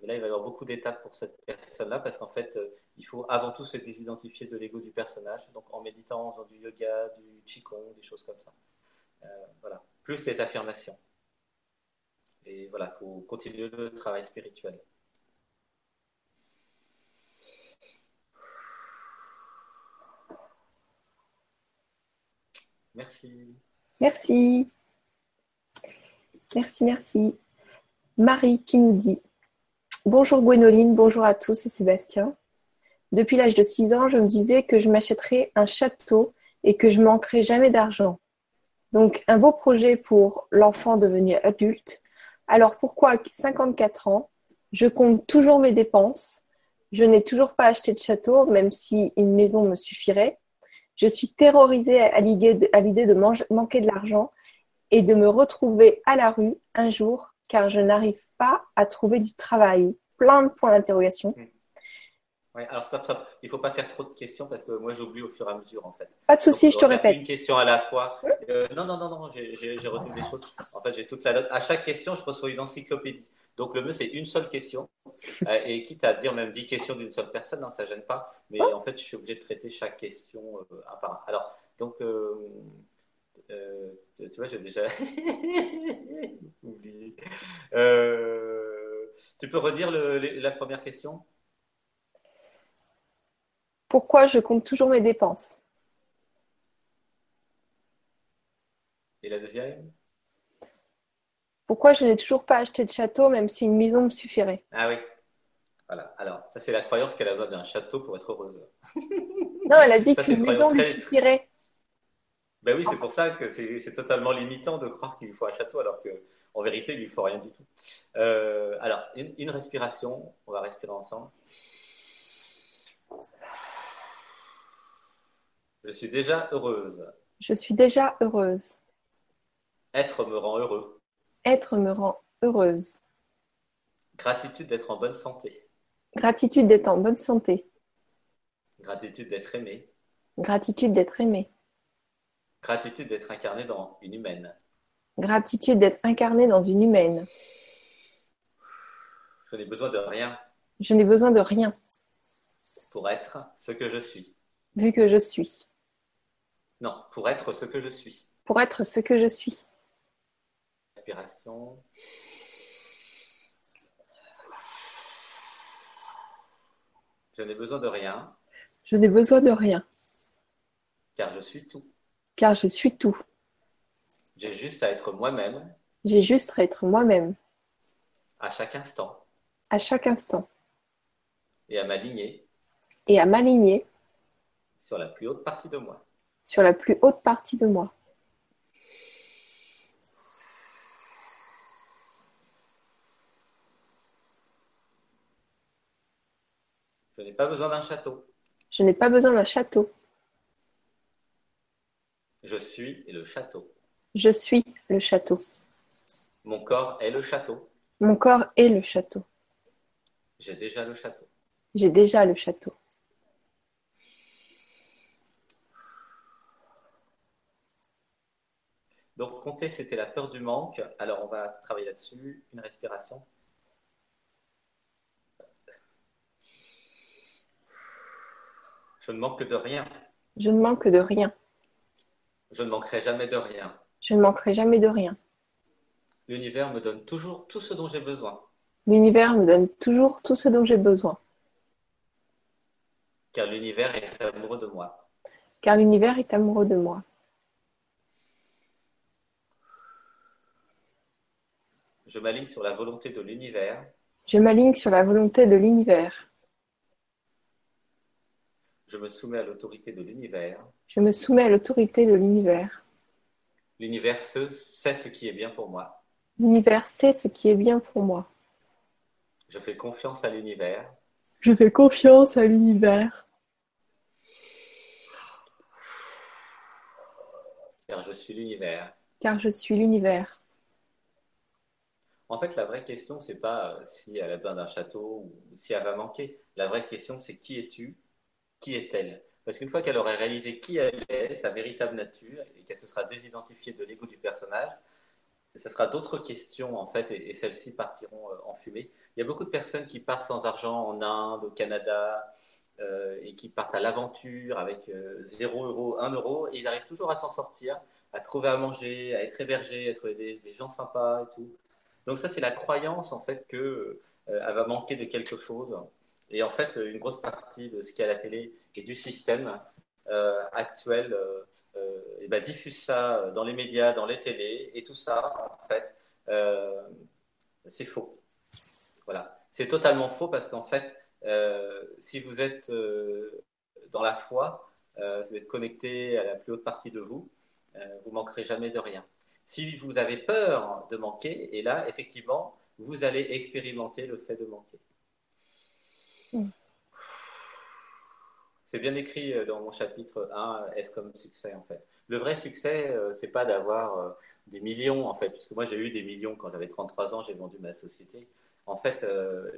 [SPEAKER 2] Mais là, il va y avoir beaucoup d'étapes pour cette personne-là parce qu'en fait, euh, il faut avant tout se désidentifier de l'ego du personnage. Donc en méditant, en faisant du yoga, du qigong, des choses comme ça. Euh, voilà. Plus les affirmations. Et voilà, il faut continuer le travail spirituel. Merci.
[SPEAKER 1] Merci. Merci, merci. Marie qui nous dit Bonjour Gwénoline, bonjour à tous, et Sébastien. Depuis l'âge de 6 ans, je me disais que je m'achèterais un château et que je manquerais jamais d'argent. Donc un beau projet pour l'enfant devenu adulte. Alors pourquoi à 54 ans, je compte toujours mes dépenses, je n'ai toujours pas acheté de château, même si une maison me suffirait. Je suis terrorisée à l'idée de, manquer de l'argent et de me retrouver à la rue un jour car je n'arrive pas à trouver du travail. Plein de points d'interrogation.
[SPEAKER 2] Hmm. Oui, alors stop, stop. Il ne faut pas faire trop de questions parce que moi j'oublie au fur et à mesure en fait.
[SPEAKER 1] Pas de souci, je te répète.
[SPEAKER 2] Une question à la fois. Euh, non, non, non, non, j'ai retenu des choses. En fait, j'ai toute la note. À chaque question, je reçois une encyclopédie. Donc le mieux, c'est une seule question. [LAUGHS] Euh, et quitte à dire même 10 questions d'une seule personne, ça ne gêne pas. Mais en fait, je suis obligé de traiter chaque question euh, un par un. Alors, donc, euh, tu vois, j'ai déjà [LAUGHS] oublié. Euh, tu peux redire la première question?
[SPEAKER 1] Pourquoi je compte toujours mes dépenses?
[SPEAKER 2] Et la deuxième?
[SPEAKER 1] Pourquoi je n'ai toujours pas acheté de château, même si une maison me suffirait?
[SPEAKER 2] Ah oui. Voilà. Alors, ça, c'est la croyance qu'elle a besoin d'un château pour être heureuse.
[SPEAKER 1] Non, elle a dit qu'une maison lui suffirait.
[SPEAKER 2] Ben oui, c'est pour ça que c'est totalement limitant de croire qu'il lui faut un château alors qu'en vérité, il lui faut rien du tout. Euh, alors, une, respiration, on va respirer ensemble. Je suis déjà heureuse.
[SPEAKER 1] Je suis déjà heureuse.
[SPEAKER 2] Être me rend heureux.
[SPEAKER 1] Être me rend heureuse.
[SPEAKER 2] Gratitude d'être en bonne santé.
[SPEAKER 1] Gratitude d'être en bonne santé.
[SPEAKER 2] Gratitude d'être aimé.
[SPEAKER 1] Gratitude d'être aimé.
[SPEAKER 2] Gratitude d'être incarné dans une humaine.
[SPEAKER 1] Gratitude d'être incarné dans une humaine.
[SPEAKER 2] Je n'ai besoin de rien.
[SPEAKER 1] Je n'ai besoin de rien.
[SPEAKER 2] Pour être ce que je suis.
[SPEAKER 1] Vu que je suis.
[SPEAKER 2] Non, pour être ce que je suis.
[SPEAKER 1] Pour être ce que je suis.
[SPEAKER 2] Respiration. Je n'ai besoin de rien.
[SPEAKER 1] Je n'ai besoin de rien.
[SPEAKER 2] Car je suis tout
[SPEAKER 1] car je suis tout.
[SPEAKER 2] J'ai juste à être moi-même.
[SPEAKER 1] J'ai juste à être moi-même.
[SPEAKER 2] À chaque instant.
[SPEAKER 1] À chaque instant.
[SPEAKER 2] Et à m'aligner.
[SPEAKER 1] Et à m'aligner.
[SPEAKER 2] Sur la plus haute partie de moi.
[SPEAKER 1] Sur la plus haute partie de moi.
[SPEAKER 2] Je n'ai pas besoin d'un château.
[SPEAKER 1] Je n'ai pas besoin d'un château.
[SPEAKER 2] Je suis le château.
[SPEAKER 1] Je suis le château.
[SPEAKER 2] Mon corps est le château.
[SPEAKER 1] Mon corps est le château.
[SPEAKER 2] J'ai déjà le château.
[SPEAKER 1] J'ai déjà le château.
[SPEAKER 2] Donc, compter, c'était la peur du manque. Alors, on va travailler là-dessus. Une respiration. Je ne manque de rien.
[SPEAKER 1] Je ne manque de rien.
[SPEAKER 2] Je ne manquerai jamais de rien.
[SPEAKER 1] Je ne manquerai jamais de rien.
[SPEAKER 2] L'univers me donne toujours tout ce dont j'ai besoin.
[SPEAKER 1] L'univers me donne toujours tout ce dont j'ai besoin.
[SPEAKER 2] Car l'univers est amoureux de moi.
[SPEAKER 1] Car l'univers est amoureux de moi.
[SPEAKER 2] Je m'aligne sur la volonté de l'univers.
[SPEAKER 1] Je m'aligne sur la volonté de l'univers.
[SPEAKER 2] Je me soumets à l'autorité de l'univers.
[SPEAKER 1] Je me soumets à l'autorité de l'univers.
[SPEAKER 2] L'univers sait ce qui est bien pour moi.
[SPEAKER 1] L'univers sait ce qui est bien pour moi.
[SPEAKER 2] Je fais confiance à l'univers.
[SPEAKER 1] Je fais confiance à l'univers.
[SPEAKER 2] Car je suis l'univers.
[SPEAKER 1] Car je suis l'univers.
[SPEAKER 2] En fait, la vraie question, c'est pas euh, si elle a besoin d'un château ou si elle va manquer. La vraie question, c'est qui es-tu? Qui est-elle? Parce qu'une fois qu'elle aurait réalisé qui elle est, sa véritable nature, et qu'elle se sera désidentifiée de l'ego du personnage, ce sera d'autres questions, en fait, et, celles-ci partiront euh, en fumée. Il y a beaucoup de personnes qui partent sans argent en Inde, au Canada, euh, et qui partent à l'aventure avec 0 euro, 1 euro, et ils arrivent toujours à s'en sortir, à trouver à manger, à être hébergés, à trouver des gens sympas et tout. Donc ça, c'est la croyance en fait que euh, elle va manquer de quelque chose. Et en fait, une grosse partie de ce qu'il y a à la télé et du système euh, actuel euh, et ben, diffuse ça dans les médias, dans les télés, et tout ça, en fait, c'est faux. Voilà. C'est totalement faux parce qu'en fait, si vous êtes dans la foi, vous êtes connecté à la plus haute partie de vous, vous manquerez jamais de rien. Si vous avez peur de manquer, et là, effectivement, vous allez expérimenter le fait de manquer. Hmm. C'est bien écrit euh, dans mon chapitre 1, Est-ce comme succès en fait. Le vrai succès, euh, c'est pas d'avoir euh, des millions en fait, puisque moi j'ai eu des millions quand j'avais 33 ans, j'ai vendu ma société. En fait,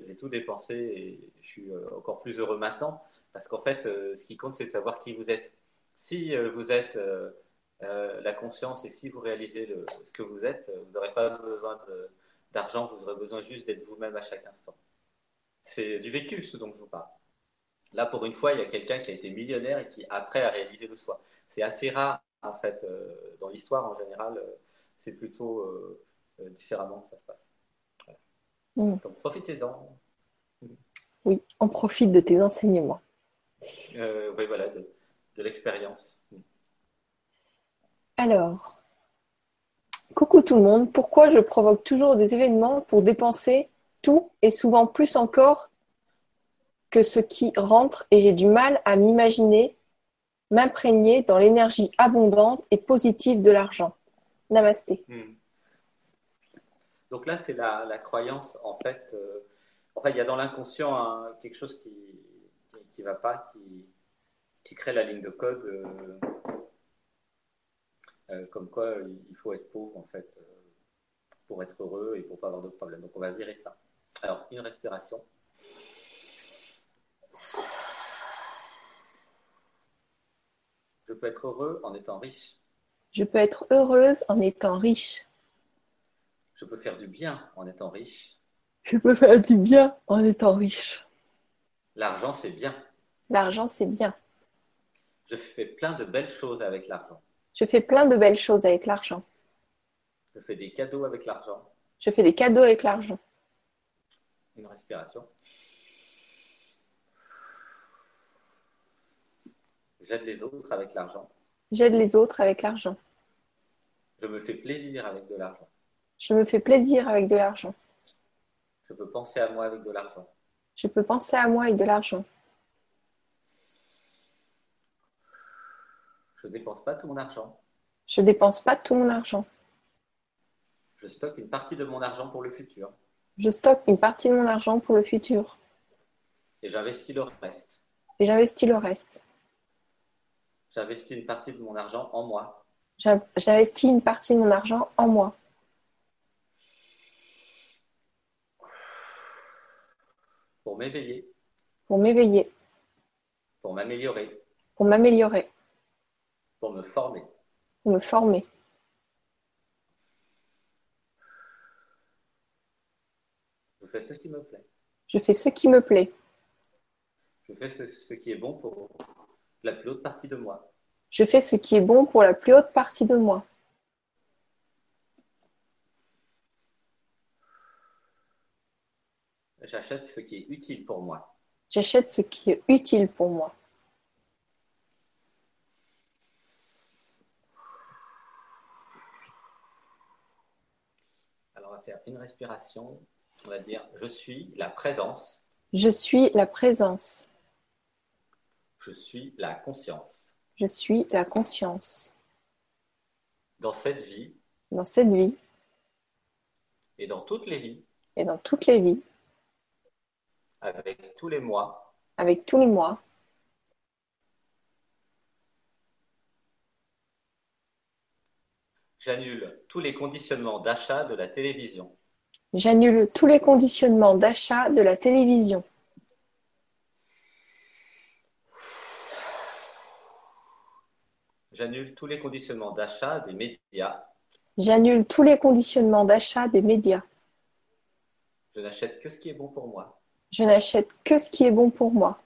[SPEAKER 2] j'ai tout dépensé et je suis encore plus heureux maintenant parce qu'en fait, ce qui compte, c'est de savoir qui vous êtes. Si vous êtes la conscience, et si vous réalisez ce que vous êtes, vous n'aurez pas besoin d'argent, vous aurez besoin juste d'être vous-même à chaque instant. C'est du vécu ce dont je vous parle. Là, pour une fois, il y a quelqu'un qui a été millionnaire et qui, après, a réalisé le soi. C'est assez rare, en fait, euh, dans l'histoire en général, euh, c'est plutôt différemment que ça se passe. Mm. Donc, profitez-en.
[SPEAKER 1] Oui, on profite de tes enseignements.
[SPEAKER 2] oui, voilà, de, de l'expérience.
[SPEAKER 1] Alors, coucou tout le monde, pourquoi je provoque toujours des événements pour dépenser tout et souvent plus encore que ce qui rentre et j'ai du mal à m'imaginer m'imprégner dans l'énergie abondante et positive de l'argent. Namasté. Hmm.
[SPEAKER 2] Donc là, c'est la, croyance, en fait. Euh, en fait, il y a dans l'inconscient quelque chose qui ne va pas, qui, crée la ligne de code. Euh, euh, comme quoi il faut être pauvre en fait pour être heureux et pour pas avoir de problèmes. Donc on va virer ça. Alors une respiration. Je peux être heureux en étant riche.
[SPEAKER 1] Je peux être heureuse en étant riche.
[SPEAKER 2] Je peux faire du bien en étant riche.
[SPEAKER 1] Je peux faire du bien en étant riche.
[SPEAKER 2] L'argent, c'est bien.
[SPEAKER 1] L'argent, c'est bien.
[SPEAKER 2] Je fais plein de belles choses avec l'argent.
[SPEAKER 1] Je fais plein de belles choses avec l'argent.
[SPEAKER 2] Je fais des cadeaux avec l'argent.
[SPEAKER 1] Je fais des cadeaux avec l'argent.
[SPEAKER 2] Une respiration. J'aide les autres avec l'argent.
[SPEAKER 1] J'aide les autres avec l'argent.
[SPEAKER 2] Je me fais plaisir avec de l'argent.
[SPEAKER 1] Je me fais plaisir avec de l'argent.
[SPEAKER 2] Je peux penser à moi avec de l'argent.
[SPEAKER 1] Je peux penser à moi avec de l'argent.
[SPEAKER 2] Je dépense pas tout mon argent.
[SPEAKER 1] Je dépense pas tout mon argent.
[SPEAKER 2] Je stocke une partie de mon argent pour le futur.
[SPEAKER 1] Je stocke une partie de mon argent pour le futur.
[SPEAKER 2] Et j'investis le reste.
[SPEAKER 1] Et j'investis le reste.
[SPEAKER 2] J'investis une partie de mon argent en moi.
[SPEAKER 1] J'investis une partie de mon argent en moi.
[SPEAKER 2] Pour m'éveiller.
[SPEAKER 1] Pour m'éveiller.
[SPEAKER 2] Pour m'améliorer.
[SPEAKER 1] Pour m'améliorer.
[SPEAKER 2] Pour me former.
[SPEAKER 1] Pour me former.
[SPEAKER 2] Fais ce qui me plaît.
[SPEAKER 1] Je fais ce qui me plaît.
[SPEAKER 2] Je fais ce, qui est bon pour la plus haute partie de moi.
[SPEAKER 1] Je fais ce qui est bon pour la plus haute partie de moi.
[SPEAKER 2] J'achète ce qui est utile pour moi.
[SPEAKER 1] J'achète ce qui est utile pour moi.
[SPEAKER 2] Alors on va faire une respiration. On va dire je suis la présence.
[SPEAKER 1] Je suis la présence.
[SPEAKER 2] Je suis la conscience.
[SPEAKER 1] Je suis la conscience.
[SPEAKER 2] Dans cette vie.
[SPEAKER 1] Dans cette vie.
[SPEAKER 2] Et dans toutes les vies.
[SPEAKER 1] Et dans toutes les vies.
[SPEAKER 2] Avec tous les mois.
[SPEAKER 1] Avec tous les mois.
[SPEAKER 2] J'annule tous les conditionnements d'achat de la télévision.
[SPEAKER 1] J'annule tous les conditionnements d'achat de la télévision.
[SPEAKER 2] J'annule tous les conditionnements d'achat des médias.
[SPEAKER 1] J'annule tous les conditionnements d'achat des médias.
[SPEAKER 2] Je n'achète que ce qui est bon pour moi.
[SPEAKER 1] Je n'achète que ce qui est bon pour moi.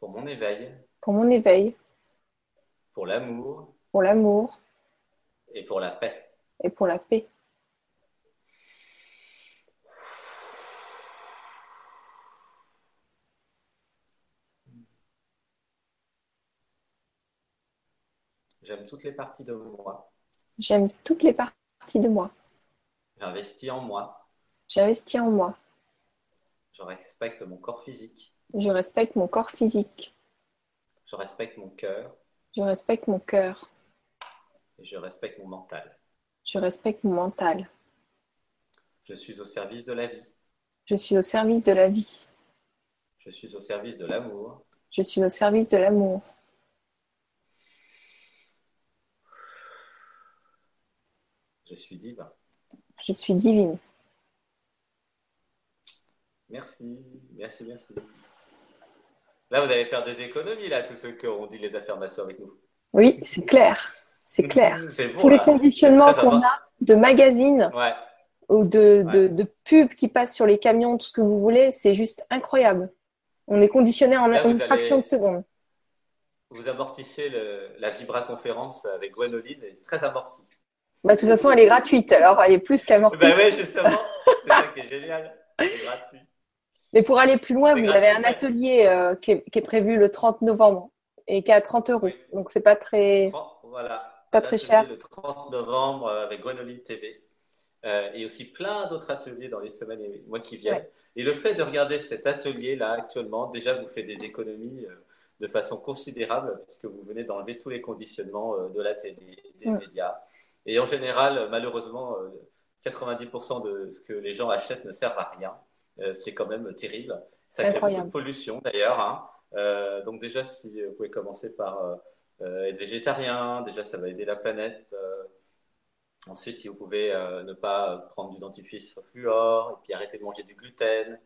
[SPEAKER 2] Pour mon éveil.
[SPEAKER 1] Pour mon éveil.
[SPEAKER 2] Pour l'amour.
[SPEAKER 1] Pour l'amour.
[SPEAKER 2] Et pour la paix.
[SPEAKER 1] Et pour la paix.
[SPEAKER 2] J'aime toutes les parties de moi.
[SPEAKER 1] J'aime toutes les parties de moi.
[SPEAKER 2] J'investis en moi.
[SPEAKER 1] J'investis en moi.
[SPEAKER 2] Je respecte mon corps physique.
[SPEAKER 1] Je respecte mon corps physique.
[SPEAKER 2] Je respecte mon cœur.
[SPEAKER 1] Je respecte mon cœur.
[SPEAKER 2] Et je respecte mon mental.
[SPEAKER 1] Je respecte mon mental.
[SPEAKER 2] Je suis au service de la vie.
[SPEAKER 1] Je suis au service de la vie.
[SPEAKER 2] Je suis au service de l'amour.
[SPEAKER 1] Je suis au service de l'amour.
[SPEAKER 2] Je suis divin.
[SPEAKER 1] Je suis divine.
[SPEAKER 2] Merci, merci, merci. Là, vous allez faire des économies, là, tous ceux qui auront dit les affirmations avec nous.
[SPEAKER 1] Oui, c'est clair. C'est clair. [LAUGHS]
[SPEAKER 2] Bon,
[SPEAKER 1] Tous les conditionnements qu'on a de magazines ou de, de, pubs qui passent sur les camions, tout ce que vous voulez, c'est juste incroyable. On est conditionné en une fraction de seconde.
[SPEAKER 2] Vous amortissez la Vibra conférence avec Gwenoline, très amortie.
[SPEAKER 1] Bah, de toute façon, elle est gratuite, alors elle est plus qu'amortie.
[SPEAKER 2] Bah oui, justement, c'est ça qui est génial. C'est gratuit.
[SPEAKER 1] Mais pour aller plus loin, vous avez un atelier euh, qui, est, prévu le 30 novembre et qui est à 30 euros. Donc, c'est pas très,
[SPEAKER 2] voilà.
[SPEAKER 1] pas très cher.
[SPEAKER 2] Le 30 novembre euh, avec Gwenoline TV. Euh, et aussi plein d'autres ateliers dans les semaines et mois qui viennent. Et le fait de regarder cet atelier-là actuellement, déjà vous fait des économies de façon considérable puisque vous venez d'enlever tous les conditionnements de la télé, des médias. Et en général, malheureusement, 90% de ce que les gens achètent ne sert à rien. Euh, c'est quand même terrible. Ça crée beaucoup de pollution d'ailleurs. Hein. Euh, donc déjà, si vous pouvez commencer par euh, être végétarien, déjà ça va aider la planète. ensuite, si vous pouvez ne pas prendre du dentifrice fluor, et puis arrêter de manger du gluten,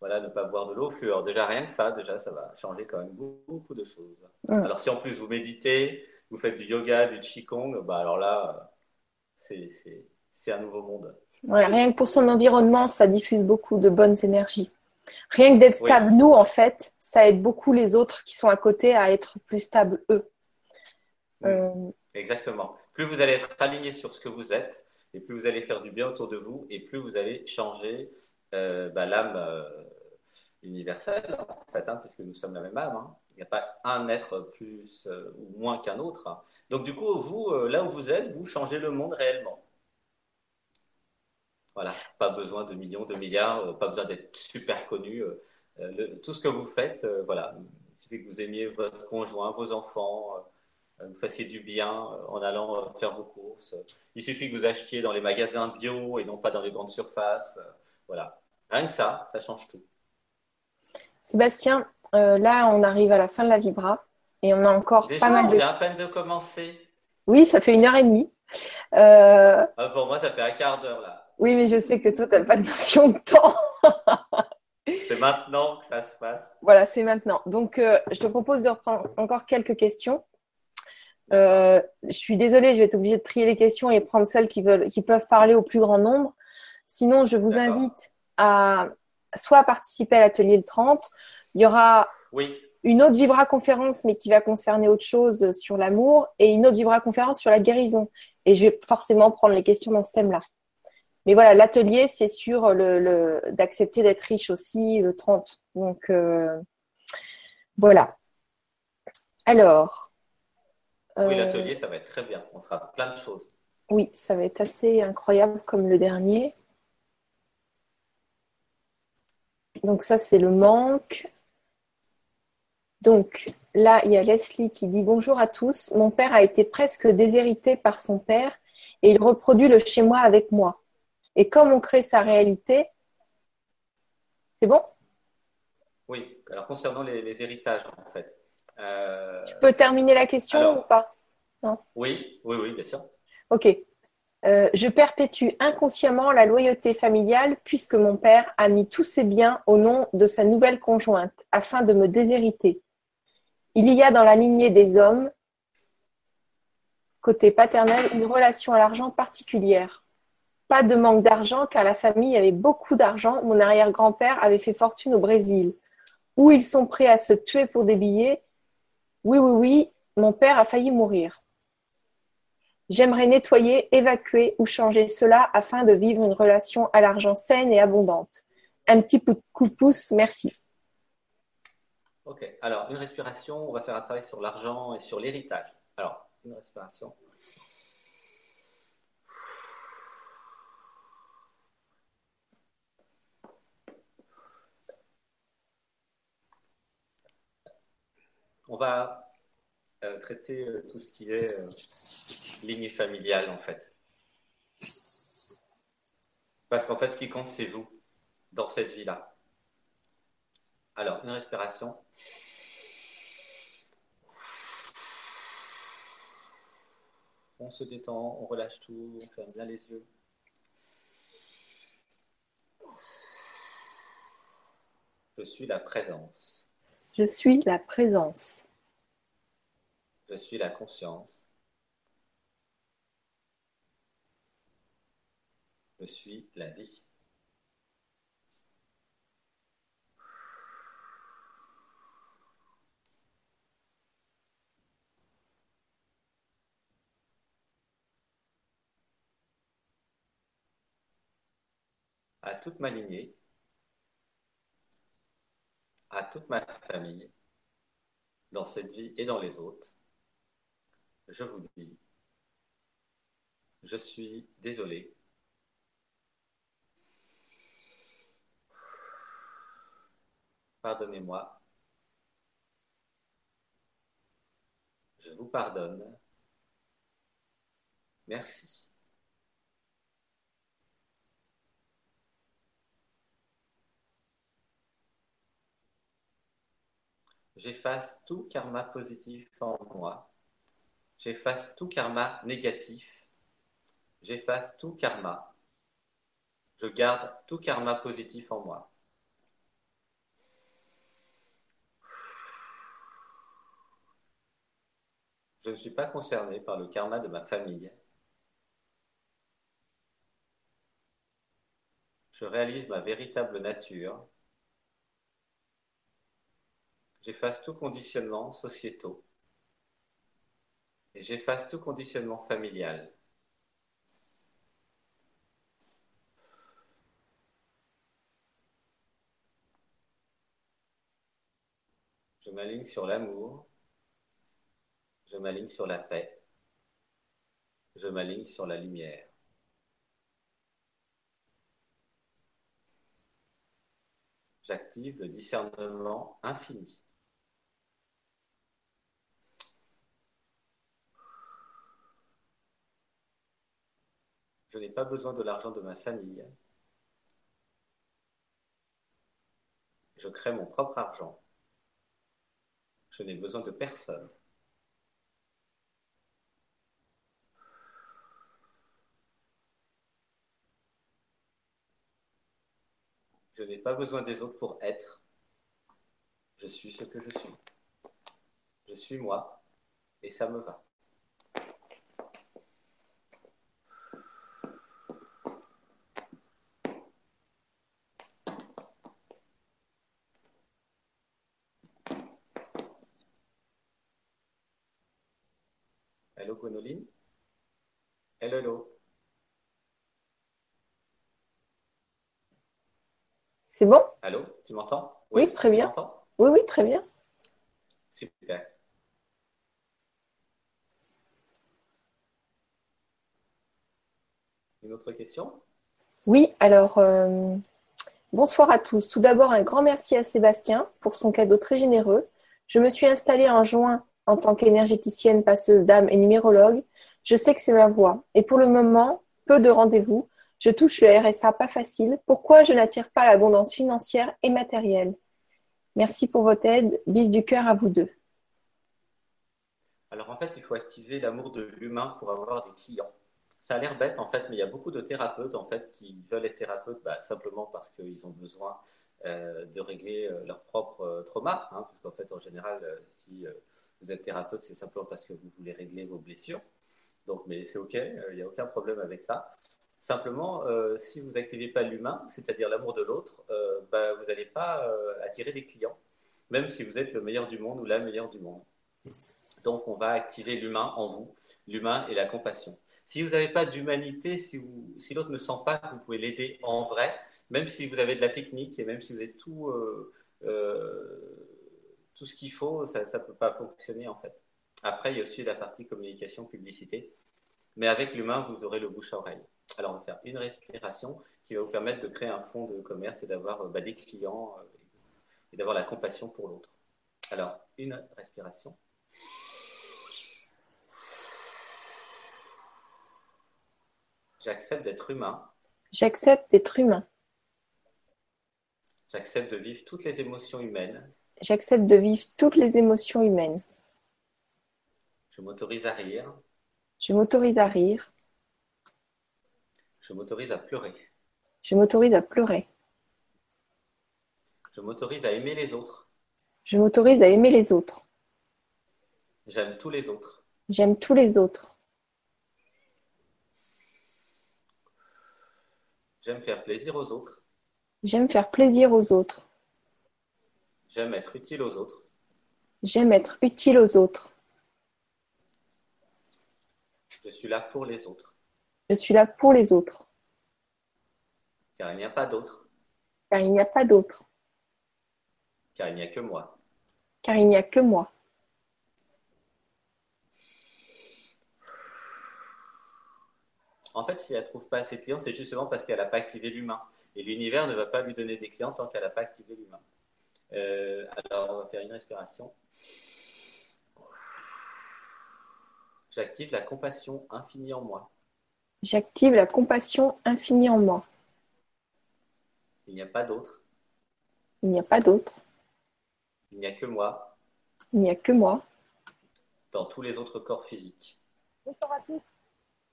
[SPEAKER 2] voilà, ne pas boire de l'eau fluor. Déjà rien que ça, déjà ça va changer quand même beaucoup, de choses. Alors si en plus vous méditez, vous faites du yoga, du qigong, bah alors là, c'est un nouveau monde.
[SPEAKER 1] rien que pour son environnement, ça diffuse beaucoup de bonnes énergies. Rien que d'être stable, nous, en fait, ça aide beaucoup les autres qui sont à côté à être plus stables, eux.
[SPEAKER 2] Euh, Exactement. Plus vous allez être aligné sur ce que vous êtes, et plus vous allez faire du bien autour de vous, et plus vous allez changer euh, bah, l'âme euh, universelle, en fait, hein, puisque nous sommes la même âme. Hein. N'y a pas un être plus ou moins qu'un autre. Donc, du coup, vous, là où vous êtes, vous changez le monde réellement. Voilà, pas besoin de millions, de milliards, euh, pas besoin d'être super connu. Euh, euh, tout ce que vous faites, voilà, il suffit que vous aimiez votre conjoint, vos enfants, vous fassiez du bien en allant faire vos courses. Il suffit que vous achetiez dans les magasins bio et non pas dans les grandes surfaces. Voilà, rien que ça, ça change tout.
[SPEAKER 1] Sébastien, euh, là, on arrive à la fin de la vibra et on a encore pas mal
[SPEAKER 2] de. Déjà, à peine de commencer.
[SPEAKER 1] Oui, ça fait une heure et demie. Euh...
[SPEAKER 2] Ah, pour moi, ça fait un quart d'heure là.
[SPEAKER 1] Oui, mais je sais que toi, tu n'as pas de notion de temps. [LAUGHS]
[SPEAKER 2] c'est maintenant que ça se passe.
[SPEAKER 1] Voilà, c'est maintenant. Donc, euh, je te propose de reprendre encore quelques questions. Je suis désolée, je vais être obligée de trier les questions et prendre celles qui, veulent, qui peuvent parler au plus grand nombre. Sinon, je vous invite à soit participer à l'atelier le 30. Il y aura
[SPEAKER 2] oui.
[SPEAKER 1] une autre Vibra conférence, mais qui va concerner autre chose sur l'amour, et une autre Vibra conférence sur la guérison. Et je vais forcément prendre les questions dans ce thème-là. Mais voilà, l'atelier, c'est le, d'accepter d'être riche aussi le 30. Donc euh, voilà. Alors.
[SPEAKER 2] Oui, euh, l'atelier, ça va être très bien. On fera plein de choses.
[SPEAKER 1] Oui, ça va être assez incroyable comme le dernier. Donc ça, c'est le manque. Donc là, il y a Leslie qui dit bonjour à tous. Mon père a été presque déshérité par son père et il reproduit le chez moi avec moi. Et comme on crée sa réalité, c'est bon?
[SPEAKER 2] Oui, alors concernant les, héritages, en fait.
[SPEAKER 1] Euh, tu peux terminer la question ou pas?
[SPEAKER 2] Non? Oui, oui, oui, bien sûr.
[SPEAKER 1] Ok. Euh, je perpétue inconsciemment la loyauté familiale puisque mon père a mis tous ses biens au nom de sa nouvelle conjointe afin de me déshériter. Il y a dans la lignée des hommes, côté paternel, une relation à l'argent particulière. Pas de manque d'argent car la famille avait beaucoup d'argent. Mon arrière-grand-père avait fait fortune au Brésil. Où ils sont prêts à se tuer pour des billets? Oui, oui, oui, mon père a failli mourir. J'aimerais nettoyer, évacuer ou changer cela afin de vivre une relation à l'argent saine et abondante. Un petit coup de pouce, merci.
[SPEAKER 2] Ok, alors une respiration, on va faire un travail sur l'argent et sur l'héritage. Alors, une respiration. On va euh, traiter euh, tout ce qui est euh, lignée familiale en fait. Parce qu'en fait, ce qui compte, c'est vous dans cette vie-là. Alors, une respiration. On se détend, on relâche tout, on ferme bien les yeux. Je suis la présence.
[SPEAKER 1] Je suis la présence.
[SPEAKER 2] Je suis la conscience. Je suis la vie. À toute ma lignée, à toute ma famille, dans cette vie et dans les autres, je vous dis, je suis désolé Pardonnez-moi. Je vous pardonne. Merci. J'efface tout karma positif en moi. J'efface tout karma négatif. J'efface tout karma. Je garde tout karma positif en moi. Je ne suis pas concerné par le karma de ma famille. Je réalise ma véritable nature. J'efface tout conditionnement sociétaux. Et j'efface tout conditionnement familial. Je m'aligne sur l'amour. Je m'aligne sur la paix. Je m'aligne sur la lumière. J'active le discernement infini. Je n'ai pas besoin de l'argent de ma famille. Je crée mon propre argent. Je n'ai besoin de personne. Je n'ai pas besoin des autres pour être. Je suis ce que je suis. Je suis moi et ça me va. Hello Gwenoline Hello, hello.
[SPEAKER 1] C'est bon?
[SPEAKER 2] Allô, tu m'entends?
[SPEAKER 1] Oui, très bien. Oui, oui, très bien.
[SPEAKER 2] Super. Une autre question?
[SPEAKER 1] Oui, alors, euh, bonsoir à tous. Tout d'abord, un grand merci à Sébastien pour son cadeau très généreux. Je me suis installée en juin en tant qu'énergéticienne, passeuse d'âme et numérologue. Je sais que c'est ma voie. Et pour le moment, peu de rendez-vous. Je touche le RSA pas facile. Pourquoi je n'attire pas l'abondance financière et matérielle? Merci pour votre aide. Bis du cœur à vous deux.
[SPEAKER 2] Alors en fait, il faut activer l'amour de l'humain pour avoir des clients. Ça a l'air bête en fait, mais il y a beaucoup de thérapeutes en fait qui veulent être thérapeutes bah, simplement parce qu'ils ont besoin euh, de régler euh, leur propre euh, trauma. Hein, fait, en général, si vous êtes thérapeute, c'est simplement parce que vous voulez régler vos blessures. Donc, mais c'est ok, il n'y a aucun problème avec ça. Simplement, euh, si vous n'activez pas l'humain, c'est-à-dire l'amour de l'autre, euh, bah, vous n'allez pas euh, attirer des clients, même si vous êtes le meilleur du monde ou la meilleure du monde. Donc, on va activer l'humain en vous, l'humain et la compassion. Si vous n'avez pas d'humanité, si, l'autre ne sent pas que vous pouvez l'aider en vrai, même si vous avez de la technique et même si vous avez tout, tout ce qu'il faut, ça ne peut pas fonctionner en fait. Après, il y a aussi la partie communication, publicité. Mais avec l'humain, vous aurez le bouche à oreille. Alors, on va faire une respiration qui va vous permettre de créer un fonds de commerce et d'avoir euh, bah, des clients euh, et d'avoir la compassion pour l'autre. Alors, une respiration. J'accepte d'être humain.
[SPEAKER 1] J'accepte d'être humain.
[SPEAKER 2] J'accepte de vivre toutes les émotions humaines.
[SPEAKER 1] J'accepte de vivre toutes les émotions humaines.
[SPEAKER 2] Je m'autorise à rire.
[SPEAKER 1] Je m'autorise à rire.
[SPEAKER 2] Je m'autorise à pleurer.
[SPEAKER 1] Je m'autorise à pleurer.
[SPEAKER 2] Je m'autorise à aimer les autres.
[SPEAKER 1] Je m'autorise à aimer les autres.
[SPEAKER 2] J'aime tous les autres.
[SPEAKER 1] J'aime tous les autres.
[SPEAKER 2] J'aime faire plaisir aux autres.
[SPEAKER 1] J'aime faire plaisir aux autres.
[SPEAKER 2] J'aime être utile aux autres.
[SPEAKER 1] J'aime être utile aux autres.
[SPEAKER 2] Je suis là pour les autres.
[SPEAKER 1] Je suis là pour les autres.
[SPEAKER 2] Car il n'y a pas d'autre.
[SPEAKER 1] Car il n'y a pas d'autre.
[SPEAKER 2] Car il n'y a que moi.
[SPEAKER 1] Car il n'y a que moi.
[SPEAKER 2] En fait, si elle ne trouve pas assez de clients, c'est justement parce qu'elle n'a pas activé l'humain. Et l'univers ne va pas lui donner des clients tant qu'elle n'a pas activé l'humain. Euh, alors, on va faire une respiration. J'active la compassion infinie en moi.
[SPEAKER 1] J'active la compassion infinie en moi.
[SPEAKER 2] Il n'y a pas d'autre.
[SPEAKER 1] Il n'y a pas d'autre.
[SPEAKER 2] Il n'y a que moi.
[SPEAKER 1] Il n'y a que moi.
[SPEAKER 2] Dans tous les autres corps physiques.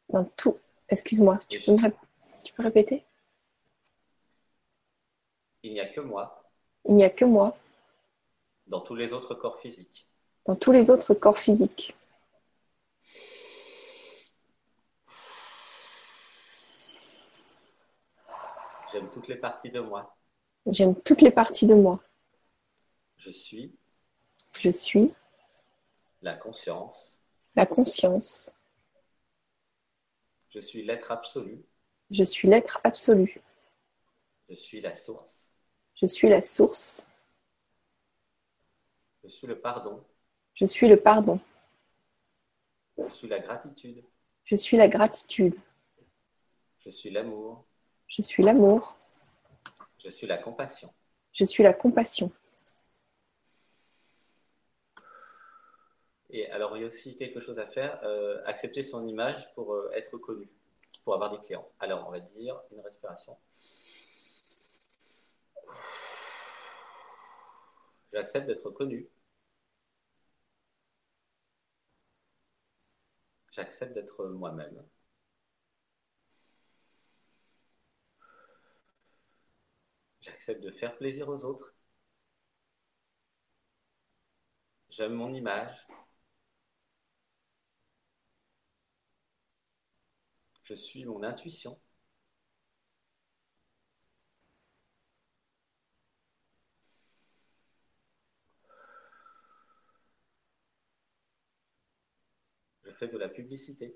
[SPEAKER 1] Dans tout. Excuse-moi, tu, tu peux répéter?
[SPEAKER 2] Il n'y a que moi.
[SPEAKER 1] Il n'y a que moi.
[SPEAKER 2] Dans tous les autres corps physiques.
[SPEAKER 1] Dans tous les autres corps physiques.
[SPEAKER 2] J'aime toutes les parties de moi.
[SPEAKER 1] J'aime toutes les parties de moi.
[SPEAKER 2] Je suis.
[SPEAKER 1] Je suis.
[SPEAKER 2] La conscience.
[SPEAKER 1] La conscience.
[SPEAKER 2] Je suis l'être absolu.
[SPEAKER 1] Je suis l'être absolu.
[SPEAKER 2] Je suis la source.
[SPEAKER 1] Je suis la source.
[SPEAKER 2] Je suis le pardon.
[SPEAKER 1] Je suis le pardon.
[SPEAKER 2] Je suis la gratitude.
[SPEAKER 1] Je suis la gratitude.
[SPEAKER 2] Je suis l'amour.
[SPEAKER 1] Je suis l'amour.
[SPEAKER 2] Je suis la compassion.
[SPEAKER 1] Je suis la compassion.
[SPEAKER 2] Et alors, il y a aussi quelque chose à faire, euh, accepter son image pour euh, être connu, pour avoir des clients. Alors, on va dire une respiration. J'accepte d'être connu. J'accepte d'être moi-même. J'accepte de faire plaisir aux autres. J'aime mon image. Je suis mon intuition. Fais de la publicité.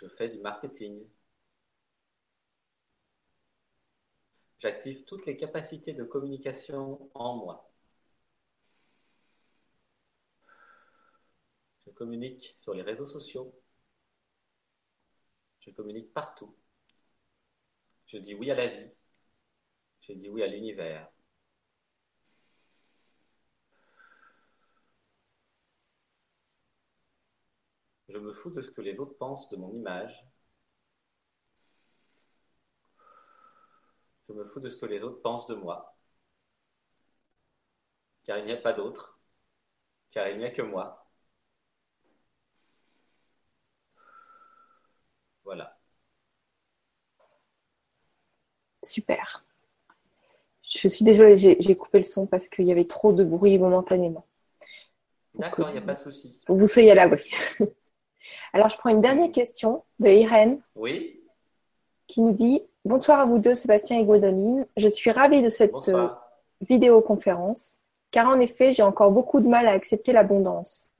[SPEAKER 2] Je fais du marketing. J'active toutes les capacités de communication en moi. Je communique sur les réseaux sociaux. Je communique partout. Je dis oui à la vie. Je dis oui à l'univers. Je me fous de ce que les autres pensent de mon image. Je me fous de ce que les autres pensent de moi. Car il n'y a pas d'autre. Car il n'y a que moi. Voilà.
[SPEAKER 1] Super. Je suis désolée, j'ai coupé le son parce qu'il y avait trop de bruit momentanément.
[SPEAKER 2] D'accord, il n'y a pas de souci.
[SPEAKER 1] Vous soyez à l'abri. Alors, je prends une dernière question de Irène.
[SPEAKER 2] Oui.
[SPEAKER 1] Qui nous dit Bonsoir à vous deux, Sébastien et Gwendoline. Je suis ravie de cette euh, vidéoconférence, car en effet, j'ai encore beaucoup de mal à accepter l'abondance.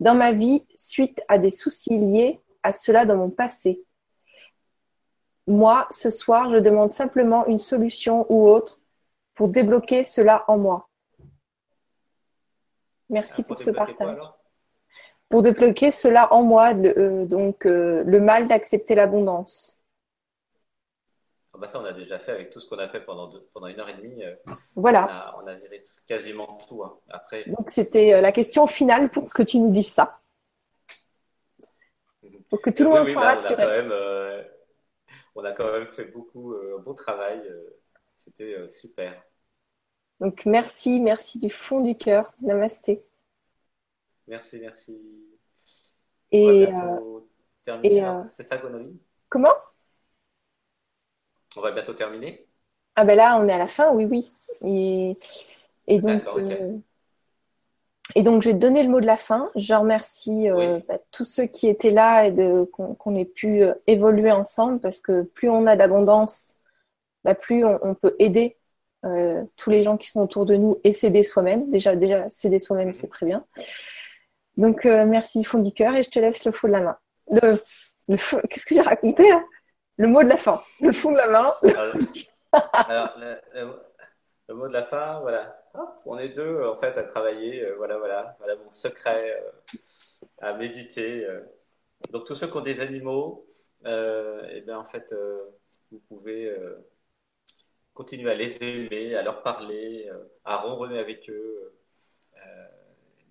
[SPEAKER 1] Dans ma vie, suite à des soucis liés à cela dans mon passé. Moi, ce soir, je demande simplement une solution ou autre pour débloquer cela en moi. Merci ah, pour, ce partage. Pour débloquer cela en moi, euh, donc euh, le mal d'accepter l'abondance.
[SPEAKER 2] Ah bah ça, on a déjà fait avec tout ce qu'on a fait pendant, pendant une heure et demie. Euh,
[SPEAKER 1] voilà.
[SPEAKER 2] On a, viré quasiment tout. Hein. Après...
[SPEAKER 1] Donc c'était la question finale pour que tu nous dises ça. Pour que tout le monde soit rassuré.
[SPEAKER 2] On a, quand même, fait beaucoup, un bon travail. C'était super.
[SPEAKER 1] Donc merci, merci du fond du cœur. Namasté.
[SPEAKER 2] Merci, merci.
[SPEAKER 1] Et,
[SPEAKER 2] C'est ça, Gonoline
[SPEAKER 1] Comment?
[SPEAKER 2] On va bientôt terminer.
[SPEAKER 1] Ah ben là, on est à la fin, oui, oui. Et, et donc, et donc, je vais te donner le mot de la fin. Je remercie euh, bah, tous ceux qui étaient là et qu'on ait pu euh, évoluer ensemble parce que plus on a d'abondance, bah, plus on, peut aider euh, tous les gens qui sont autour de nous et s'aider soi-même. Déjà, déjà s'aider soi-même, c'est très bien. Donc, merci du fond du cœur et je te laisse le fond de la main. Le, Qu'est-ce que j'ai raconté Le mot de la fin. Le fond de la main.
[SPEAKER 2] Alors, le mot de la fin, voilà on est deux en fait à travailler. Euh, voilà, voilà, voilà mon secret euh, à méditer. Euh. Donc tous ceux qui ont des animaux, eh bien en fait, vous pouvez continuer à les aimer, à leur parler, à ronronner avec eux.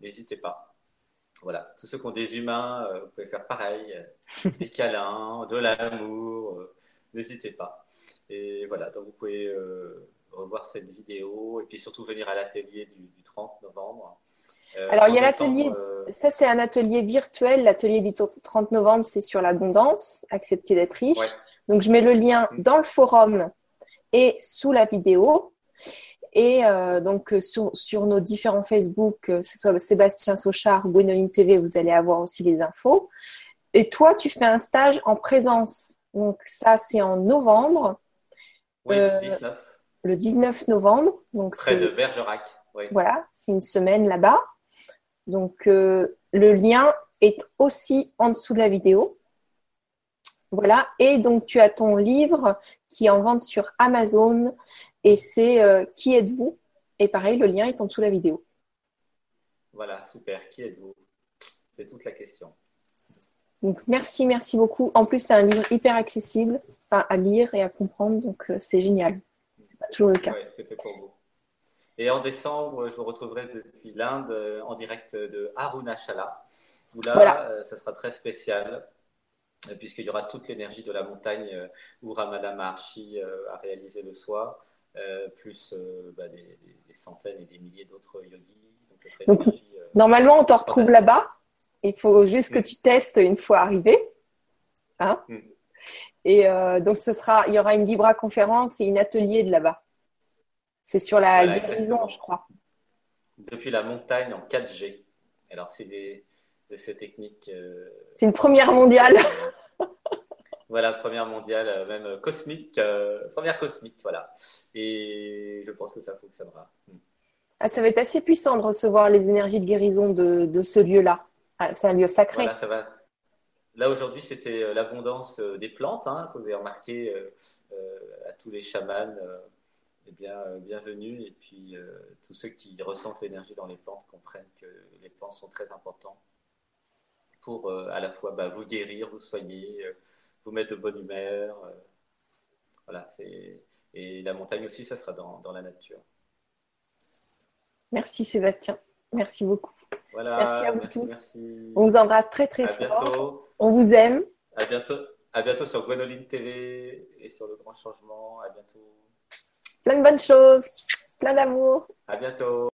[SPEAKER 2] N'hésitez pas. Voilà, tous ceux qui ont des humains, vous pouvez faire pareil, [LAUGHS] des câlins, de l'amour, n'hésitez pas. Et voilà, donc vous pouvez revoir cette vidéo et puis surtout venir à l'atelier du, 30 novembre.
[SPEAKER 1] Euh, Alors, il y a l'atelier, euh, ça c'est un atelier virtuel. L'atelier du 30 novembre, c'est sur l'abondance, accepter d'être riche. Donc, je mets le lien mm. dans le forum et sous la vidéo. Et euh, donc, sur, sur, nos différents Facebook, que ce soit Sébastien Sochard ou Gwenoline TV, vous allez avoir aussi les infos. Et toi, tu fais un stage en présence. Donc, ça, c'est en novembre.
[SPEAKER 2] Oui, 19
[SPEAKER 1] le 19 novembre. Donc
[SPEAKER 2] Près de Bergerac.
[SPEAKER 1] Voilà, c'est une semaine là-bas. Donc euh, le lien est aussi en dessous de la vidéo. Voilà, et donc tu as ton livre qui est en vente sur Amazon et c'est euh, Qui êtes-vous? Et pareil, le lien est en dessous de la vidéo.
[SPEAKER 2] Voilà, super. Qui êtes-vous? C'est toute la question.
[SPEAKER 1] Donc merci, merci beaucoup. En plus, c'est un livre hyper accessible à lire et à comprendre, donc euh, c'est génial toujours le cas.
[SPEAKER 2] Oui, c'est fait pour vous. Et en décembre, je vous retrouverai depuis l'Inde euh, en direct de Arunachala, où là, euh, ça sera très spécial, puisqu'il y aura toute l'énergie de la montagne où Ramada Maharshi a réalisé le soir. Plus bah, des, centaines et des milliers d'autres yogis.
[SPEAKER 1] Donc, normalement, on te retrouve là-bas. Il faut juste que mm. tu testes une fois arrivé. Hein mm. Et donc, ce sera, il y aura une Libra conférence et une atelier de là-bas. C'est sur la guérison, je crois.
[SPEAKER 2] Depuis la montagne en 4G. Alors, c'est des, ces techniques.
[SPEAKER 1] Euh, c'est une première mondiale. [LAUGHS]
[SPEAKER 2] voilà, première mondiale, euh, même cosmique. Euh, première cosmique, voilà. Et je pense que ça fonctionnera. Hmm.
[SPEAKER 1] Ah, ça va être assez puissant de recevoir les énergies de guérison de, de ce lieu-là. Ah, c'est un lieu sacré.
[SPEAKER 2] Voilà, ça va. Là, aujourd'hui, c'était l'abondance des plantes, hein, que vous avez remarqué à tous les chamans eh bien, euh, bienvenue. Et puis, euh, tous ceux qui ressentent l'énergie dans les plantes comprennent que les plantes sont très importantes pour euh, à la fois bah, vous guérir, vous soigner, vous mettre de bonne humeur. voilà, et la montagne aussi, ça sera dans, la nature.
[SPEAKER 1] Merci Sébastien. Merci beaucoup.
[SPEAKER 2] Voilà,
[SPEAKER 1] merci à vous tous. On vous embrasse très très fort. On vous aime.
[SPEAKER 2] À bientôt. À bientôt sur Gwenoline TV et sur le grand changement. À bientôt
[SPEAKER 1] plein de bonnes choses, plein d'amour.
[SPEAKER 2] À bientôt.